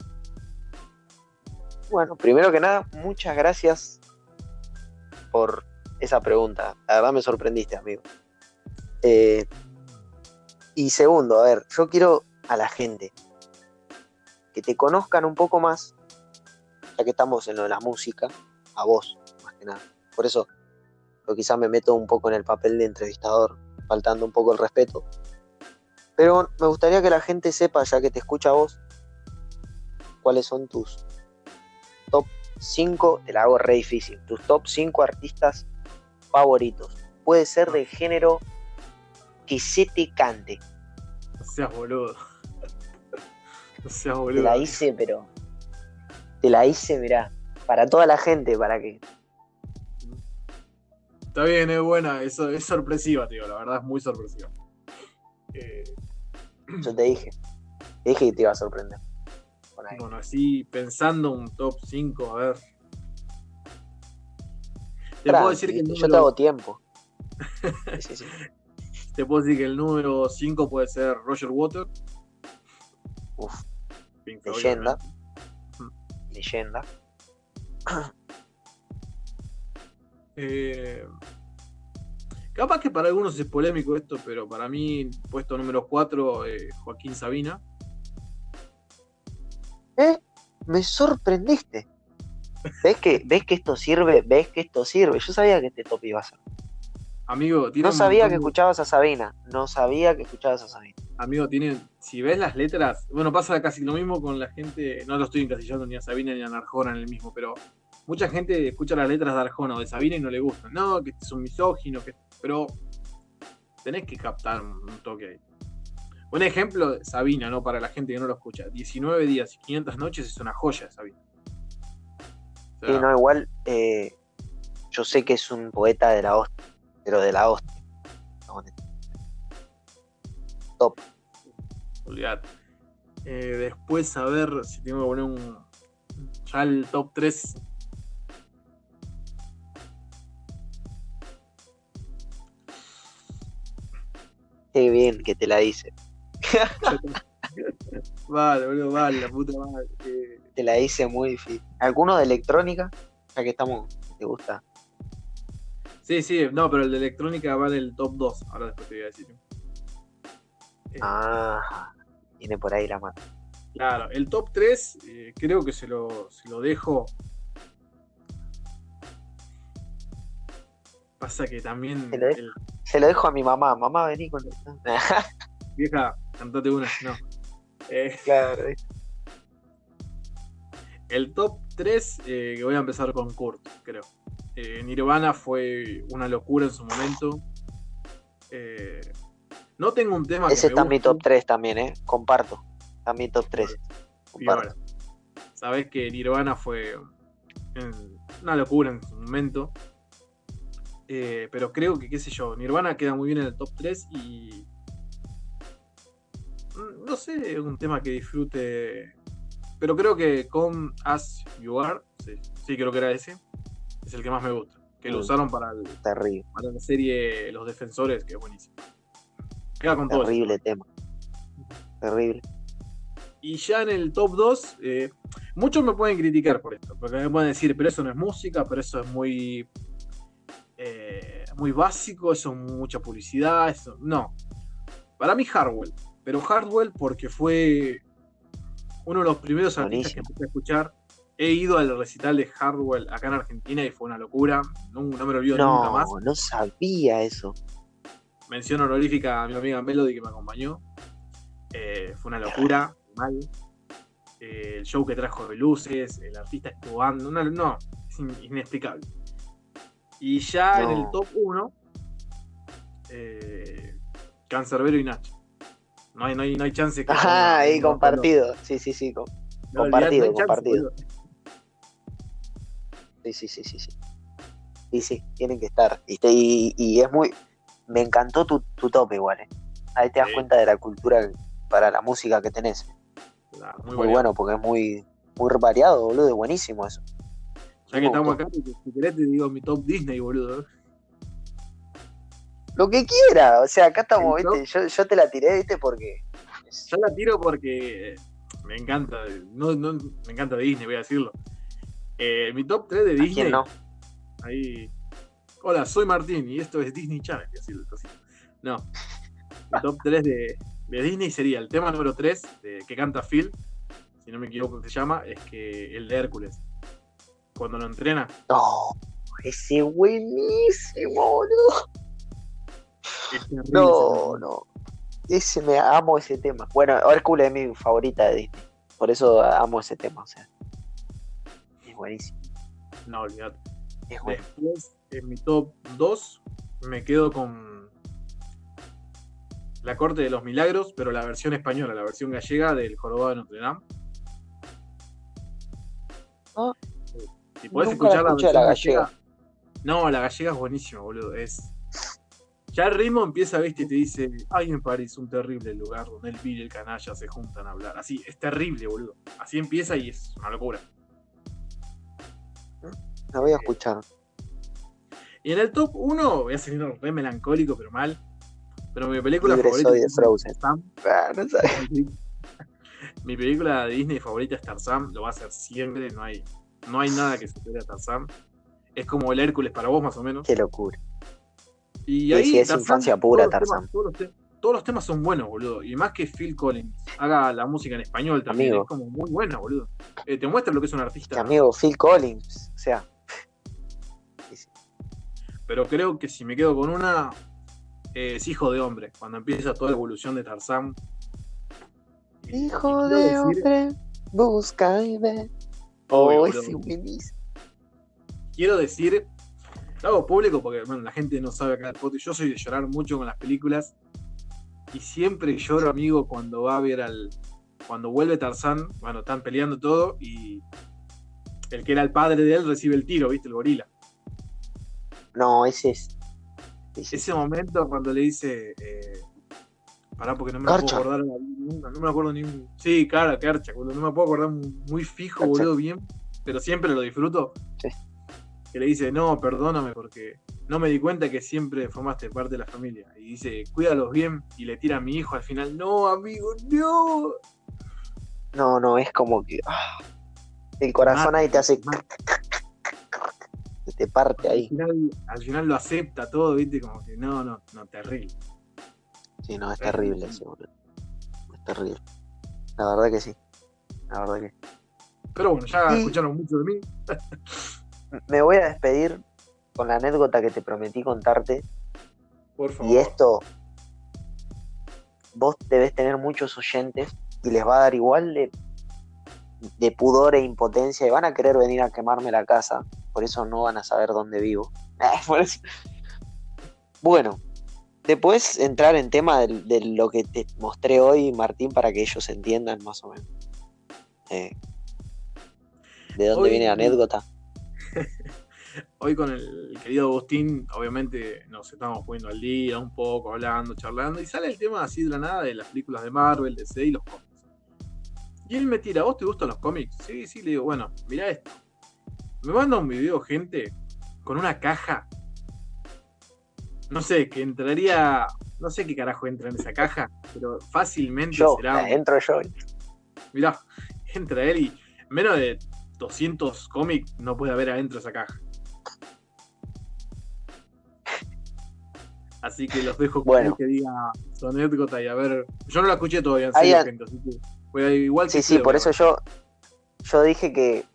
Bueno, primero que nada, muchas gracias por esa pregunta. La verdad me sorprendiste, amigo. Eh, y segundo, a ver, yo quiero a la gente, que te conozcan un poco más, ya que estamos en lo de la música, a vos, más que nada. Por eso, yo quizás me meto un poco en el papel de entrevistador, faltando un poco el respeto. Pero me gustaría que la gente sepa, ya que te escucha a vos, cuáles son tus top 5, te la hago re difícil, tus top 5 artistas favoritos. Puede ser del género que se te cante. <laughs> O sea, boludo. Te la hice, pero. Te la hice, mirá. Para toda la gente, para que. Está bien, es buena, es, es sorpresiva, tío. La verdad es muy sorpresiva. Yo te dije. Te dije que te iba a sorprender. Bueno, así pensando un top 5, a ver. Te puedo decir que el número... Yo te hago tiempo. <laughs> sí, sí. Te puedo decir que el número 5 puede ser Roger Water. Uf. Leyenda. Leyenda. <clears throat> Eh, capaz que para algunos es polémico esto, pero para mí, puesto número 4, eh, Joaquín Sabina. ¿Eh? Me sorprendiste. ¿Ves que, ¿Ves que esto sirve? ¿Ves que esto sirve? Yo sabía que este top iba a ser. Amigo, no sabía que escuchabas a Sabina. No sabía que escuchabas a Sabina. Amigo, tiene, si ves las letras, bueno, pasa casi lo mismo con la gente, no lo estoy encasillando ni a Sabina ni a Narjona en el mismo, pero mucha gente escucha las letras de Arjona o de Sabina y no le gustan. No, que es un misógino, que, pero tenés que captar un toque ahí. Un ejemplo, Sabina, ¿no? Para la gente que no lo escucha. 19 días y 500 noches es una joya, Sabina. sí, no, igual eh, yo sé que es un poeta de la hostia, pero de la hostia. Top. Olvidate. Eh, después, a ver si tengo que poner un. Ya el top 3 Qué bien que te la dice. <laughs> vale, boludo, vale, la puta madre. Te la hice muy difícil. ¿Alguno de electrónica? Ya que estamos, ¿te gusta? Sí, sí, no, pero el de electrónica va en el top 2. Ahora después te voy a decir. Eh, ah, viene por ahí la mano. Claro, el top 3 eh, creo que se lo, se lo dejo. Pasa que también. El, se lo dejo a mi mamá. Mamá, vení con. <laughs> Vieja, cantate una. No. Eh, claro. El top 3, eh, que voy a empezar con Kurt, creo. Eh, Nirvana fue una locura en su momento. No tengo un tema Ese está en mi top 3 también, ¿eh? Comparto. Está en mi top 3. Sabes que Nirvana fue una locura en su momento. Eh, pero creo que, qué sé yo, Nirvana queda muy bien en el top 3 y. Mm, no sé, es un tema que disfrute. Pero creo que con As You Are, sí, creo que era ese, es el que más me gusta. Que lo mm. usaron para, el, para la serie Los Defensores, que es buenísimo. Queda con Terrible tema. Terrible. Y ya en el top 2, eh, muchos me pueden criticar por esto, porque me pueden decir, pero eso no es música, pero eso es muy eh, muy básico, eso mucha publicidad, eso. No. Para mí Hardwell, pero Hardwell porque fue uno de los primeros artistas que empecé a escuchar. He ido al recital de Hardwell acá en Argentina y fue una locura. No, me lo olvido nunca más. No sabía eso. Mención honorífica a mi amiga Melody que me acompañó. Eh, fue una locura, mal. Eh, el show que trajo de luces, el artista actuando, no, no es inexplicable. Y ya en el top 1, eh, Cancerbero y Nacho. No hay, no hay, no hay chance que. <laughs> Ah, ahí compartido. Sí, sí, sí. compartido, compartido. sí, sí, sí, sí, sí. Sí, sí, tienen que estar. Y, y, es muy. Me encantó tu, tu top igual, ¿eh? Ahí te das cuenta de la cultura para la música que tenés. muy, bueno, porque es muy, muy variado, boludo. Buenísimo eso. Ya que estamos acá, si querés te digo mi top Disney, boludo. Lo que quiera, o sea, acá estamos, viste, yo, te la tiré, viste, porque. Yo la tiro porque me encanta, no, no, me encanta Disney, voy a decirlo. Eh, mi top 3 de Disney. no? Ahí. Hola, soy Martín y esto es Disney Channel, así No. Mi top 3 de, de, Disney sería el tema número 3 que canta Phil, si no me equivoco que se llama, es que el de Hércules cuando lo entrena. No, ese buenísimo, boludo. No, no. Ese me amo ese tema. Bueno, Hércules es mi favorita de Disney. Por eso amo ese tema, o sea. Es buenísimo. No, olvídate. Es bueno. Después, en mi top 2, me quedo con La Corte de los Milagros, pero la versión española, la versión gallega del Jorobado de Notre Dame. Ah, si podés escuchar la, gallega. No, la gallega es buenísima, boludo. Es. Ya el ritmo empieza, viste, y te dice, hay en París un terrible lugar donde el vil y el canalla se juntan a hablar. Así, es terrible, boludo. Así empieza y es una locura. La voy a escuchar. Y en el top 1, voy a salir re melancólico, pero mal. Pero mi película Libre favorita soy de es Frozen. Tarzán. Ah, no sabes. <laughs> Mi película de Disney favorita es Tarzán, lo va a ser siempre, no hay, no hay nada que supere a Tarzán. Es como el Hércules para vos, más o menos. Qué locura. Y ahí sí, es infancia pura, todos los temas- todos, los temas son buenos, boludo. Y más que Phil Collins haga la música en español también, Amigo. es como muy buena, boludo. Eh, te muestra lo que es un artista. amigo, Phil Collins. O sea, Pero creo que si me quedo con una, eh, es Hijo de Hombre. Cuando empieza toda la evolución de Tarzán. Hijo de decir- hombre, busca y ve. Obvio, Oh, ese buenísimo. quiero decir, lo hago público porque bueno, la gente no sabe acá el podcast. Yo soy de llorar mucho con las películas y siempre lloro, amigo, cuando va a ver al. Cuando vuelve Tarzán, bueno, están peleando todo y el que era el padre de él recibe el tiro, ¿viste? El gorila. No, ese es. ese- Ese momento cuando le dice. Eh, pará, porque no me Garcha. puedo acordar nunca, no me acuerdo ni un. Sí, cara, Carcha, boludo, no me puedo acordar muy fijo, boludo, bien, pero siempre lo disfruto. Sí. Que le dice, no, perdóname porque no me di cuenta que siempre formaste parte de la familia. Y dice, cuídalos bien, y le tira a mi hijo al final, no, amigo, no. No, no, es como que. ah, el corazón ahí te hace. Mata. Te parte Al ahí. final, al final lo acepta todo, viste, como que no, no, no, terrible. Sí, no, es terrible ese, boludo. Es terrible. La verdad que sí. La verdad que. Pero bueno, ya escucharon mucho de mí. <laughs> Me voy a despedir con la anécdota que te prometí contarte. Por favor. Y esto. Vos debes tener muchos oyentes y les va a dar igual de, de pudor e impotencia y van a querer venir a quemarme la casa. Por eso no van a saber dónde vivo. <laughs> Eso- Bueno, después entrar en tema de, de lo que te mostré hoy, Martín, para que ellos entiendan más o menos. Eh, ¿De dónde Hoy- viene la anécdota? <laughs> Hoy con el querido Agustín, obviamente nos estamos poniendo al día un poco, hablando, charlando, y sale el tema así de la nada de las películas de Marvel, DC y los cómics. Y él me tira, ¿vos te gustan los cómics? Sí, sí, le digo, bueno, mirá esto. Me manda un video, gente, con una caja. No sé, que entraría. No sé qué carajo entra en esa caja, pero fácilmente Yo, será. entro yo. Mirá, <laughs> entra él y menos de 200 cómics no puede haber adentro de esa caja. Así que los dejo con Bueno. que diga su anécdota y a ver. Yo no la escuché todavía en serio, gente, así que a- igual Sí, sí, por eso yo, yo dije que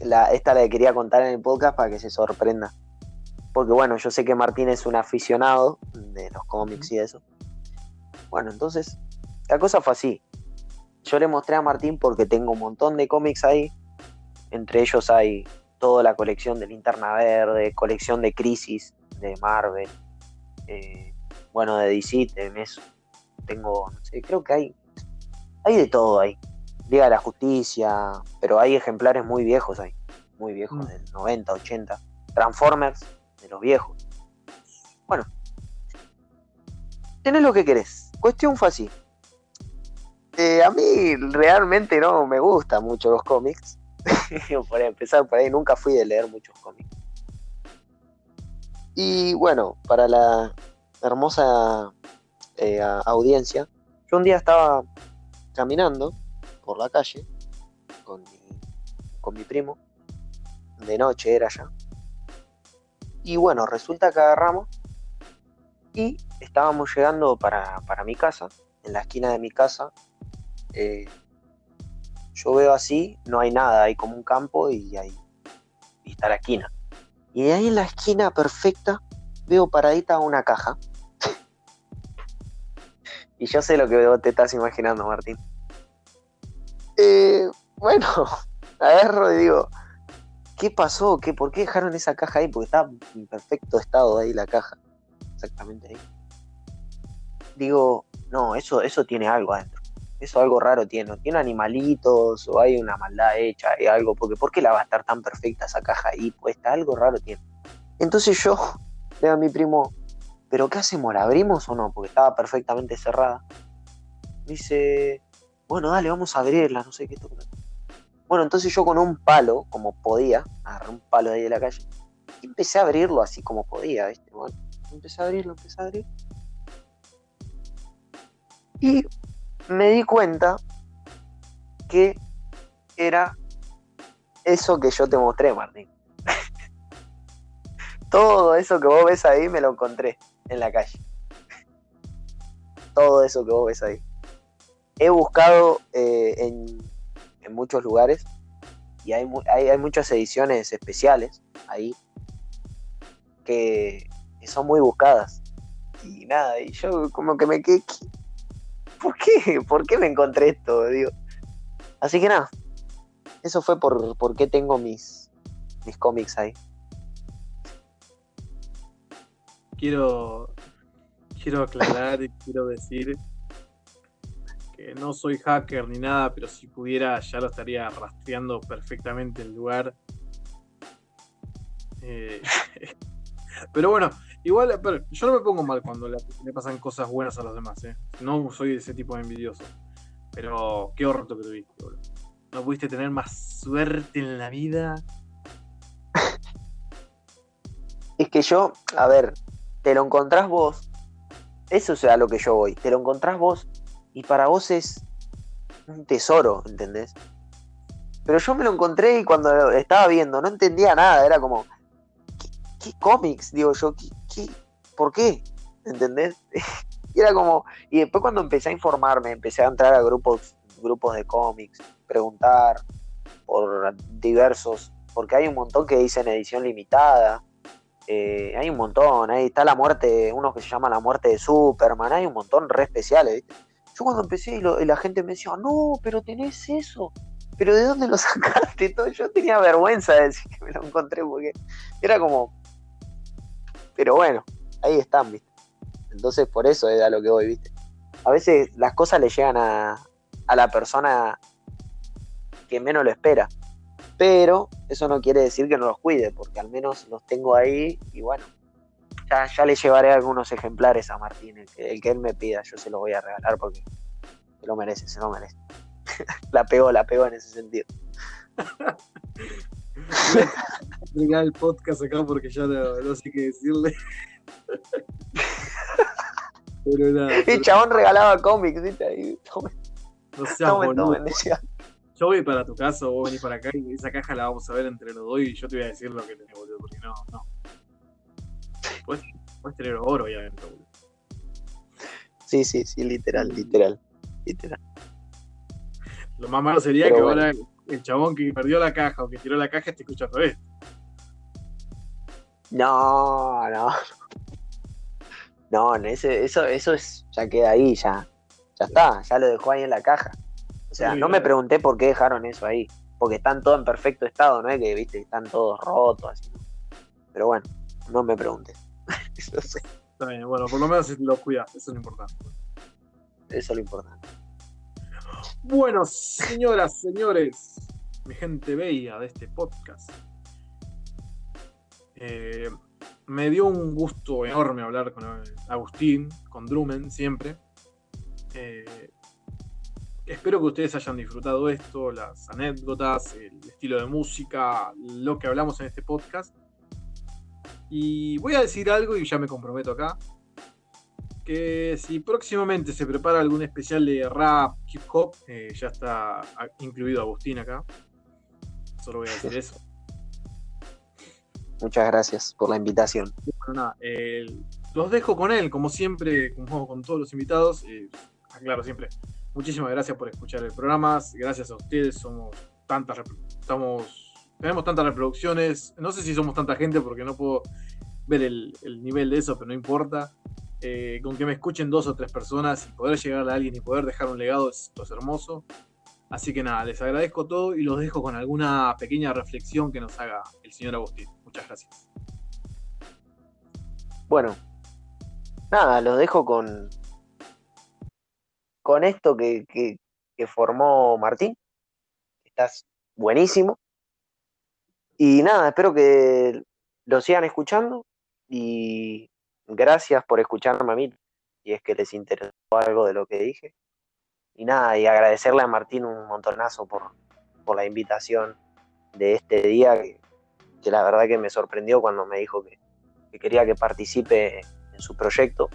la, esta la quería contar en el podcast para que se sorprenda. Porque bueno, yo sé que Martín es un aficionado de los cómics y eso. Bueno, entonces, la cosa fue así. Yo le mostré a Martín porque tengo un montón de cómics ahí. Entre ellos hay toda la colección de Linterna Verde, colección de Crisis de Marvel. eh, bueno, de DC, de eso. Tengo, no sé, creo que hay, hay de todo ahí. Liga de la Justicia, pero hay ejemplares muy viejos ahí, muy viejos, Mm. del 90, 80. Transformers, de los viejos. Bueno, tenés lo que querés. Cuestión fue así. Eh, a mí realmente no me gustan mucho los cómics. <laughs> por empezar por ahí, nunca fui de leer muchos cómics. Y bueno, para la hermosa eh, audiencia, yo un día estaba caminando por la calle con mi, con mi primo. De noche era ya. Y bueno, resulta que agarramos y estábamos llegando para, para mi casa. En la esquina de mi casa, eh, yo veo así, no hay nada, hay como un campo y ahí y está la esquina. Y de ahí en la esquina perfecta veo paradita una caja. <laughs> y yo sé lo que te estás imaginando, Martín. Eh, bueno, <laughs> agarro y digo, ¿qué pasó? ¿Qué, ¿Por qué dejaron esa caja ahí? Porque está en perfecto estado ahí la caja. Exactamente ahí. Digo, no, eso, eso tiene algo adentro. Eso algo raro tiene. Tiene animalitos o hay una maldad hecha, hay algo. Porque ¿por qué la va a estar tan perfecta esa caja ahí puesta? Algo raro tiene. Entonces yo le digo a mi primo, ¿pero qué hacemos? ¿La abrimos o no? Porque estaba perfectamente cerrada. Dice, bueno, dale, vamos a abrirla, no sé qué. Bueno, entonces yo con un palo, como podía, agarré un palo de ahí de la calle, y empecé a abrirlo así como podía, ¿viste? Empecé a abrirlo, empecé a abrir. Y me di cuenta que era eso que yo te mostré, Martín. <laughs> Todo eso que vos ves ahí me lo encontré en la calle. Todo eso que vos ves ahí. He buscado eh, en, muchos lugares y hay, hay, muchas ediciones especiales ahí que, son muy buscadas. Y nada, y yo como que me quedé... ¿Por qué? ¿Por qué me encontré esto? Digo. Así que nada, eso fue por, por qué tengo mis, mis cómics ahí. Quiero, quiero aclarar y quiero decir no soy hacker ni nada, pero si pudiera ya lo estaría rastreando perfectamente el lugar. Eh, <laughs> pero bueno, igual yo no me pongo mal cuando le, pasan cosas buenas a los demás, ¿eh? No soy ese tipo de envidioso. Pero qué horror que tuviste, boludo. No pudiste tener más suerte en la vida. <laughs> Es que yo, a ver, te lo encontrás vos. Eso es a lo que yo voy. Te lo encontrás vos y para vos es un tesoro, ¿entendés? Pero yo me lo encontré y cuando estaba viendo no entendía nada. Era como, ¿qué, cómics? Digo yo, ¿qué, por qué? ¿Entendés? <laughs> y era como, y después cuando empecé a informarme, empecé a entrar a grupos grupos de cómics, preguntar por diversos, porque hay un montón que dicen edición limitada, eh, hay un montón, ahí está la muerte, uno que se llama la muerte de Superman, hay un montón re especiales, Yo cuando empecé y, la gente me decía, no, pero tenés eso, pero ¿de dónde lo <laughs> sacaste? Todo? Yo tenía vergüenza de decir que me lo encontré porque era como, pero bueno, ahí están, ¿viste? Entonces por eso es a lo que voy, ¿viste? A veces las cosas le llegan a, a la persona que menos lo espera. Pero eso no quiere decir que no los cuide, porque al menos los tengo ahí y bueno, ya, ya le llevaré algunos ejemplares a Martín, el que, él me pida, yo se los voy a regalar porque se lo merece, se lo merece. <laughs> la pegó, la pegó en ese sentido. <laughs> Voy el podcast acá porque ya no, sé qué decirle. <laughs> pero nada. El chabón regalaba cómics, ¿viste? Ahí, no seas boludo. Yo voy para tu casa, vos venís para acá y esa caja la vamos a ver entre los dos y yo te voy a decir lo que tenés, boludo, porque no, no. Puedes, tener oro ahí adentro, boludo. Sí, sí, sí, literal, literal, literal. Lo más malo sería que ahora el chabón que perdió la caja o que tiró la caja esté escuchando esto. No, no. No, ese, eso, eso es, ya queda ahí, ya. Ya está, ya lo dejó ahí en la caja. O sea, no me pregunté por qué dejaron eso ahí. Porque están todos en perfecto estado, ¿no es que, viste, están todos rotos, así. Pero bueno, no me <laughs> pregunté. Está bien, bueno, por lo menos lo cuidas, eso es lo importante. Eso es lo importante. Bueno, señoras, señores, mi gente bella de este podcast. Eh, me dio un gusto enorme hablar con Agustín, con Drumen siempre. Eh, espero que ustedes hayan disfrutado esto, las anécdotas, el estilo de música, lo que hablamos en este podcast. Y voy a decir algo y ya me comprometo acá. Que si próximamente se prepara algún especial de rap, hip hop, eh, ya está incluido Agustín acá. Solo voy a decir eso. Muchas gracias por la invitación. los dejo con él, como siempre, como con todos los invitados. Eh, aclaro siempre, muchísimas gracias por escuchar el programa, gracias a ustedes, somos tantas, estamos, tenemos tantas reproducciones, no sé si somos tanta gente porque no puedo ver el, nivel de eso, pero no importa. Eh, con que me escuchen dos o tres personas y poder llegar a alguien y poder dejar un legado, esto es hermoso. Así que nada, les agradezco todo y los dejo con alguna pequeña reflexión que nos haga el señor Agustín. Muchas gracias. Bueno, nada, los dejo con, con esto que, formó Martín. Estás buenísimo. Y nada, espero que lo sigan escuchando y gracias por escucharme a mí, y es que les interesó algo de lo que dije. Y nada, y agradecerle a Martín un montonazo por, por la invitación de este día, que, la verdad que me sorprendió cuando me dijo que, quería que participe en su proyecto.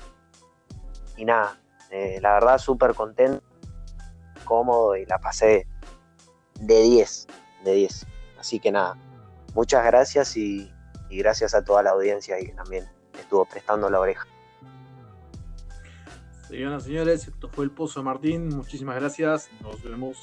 Y nada, eh, la verdad súper contento, cómodo y la pasé de 10, de 10. Así que nada, muchas gracias y, gracias a toda la audiencia y también estuvo prestando la oreja. Señoras y señores, esto fue el Pozo de Martín. Muchísimas gracias. Nos vemos.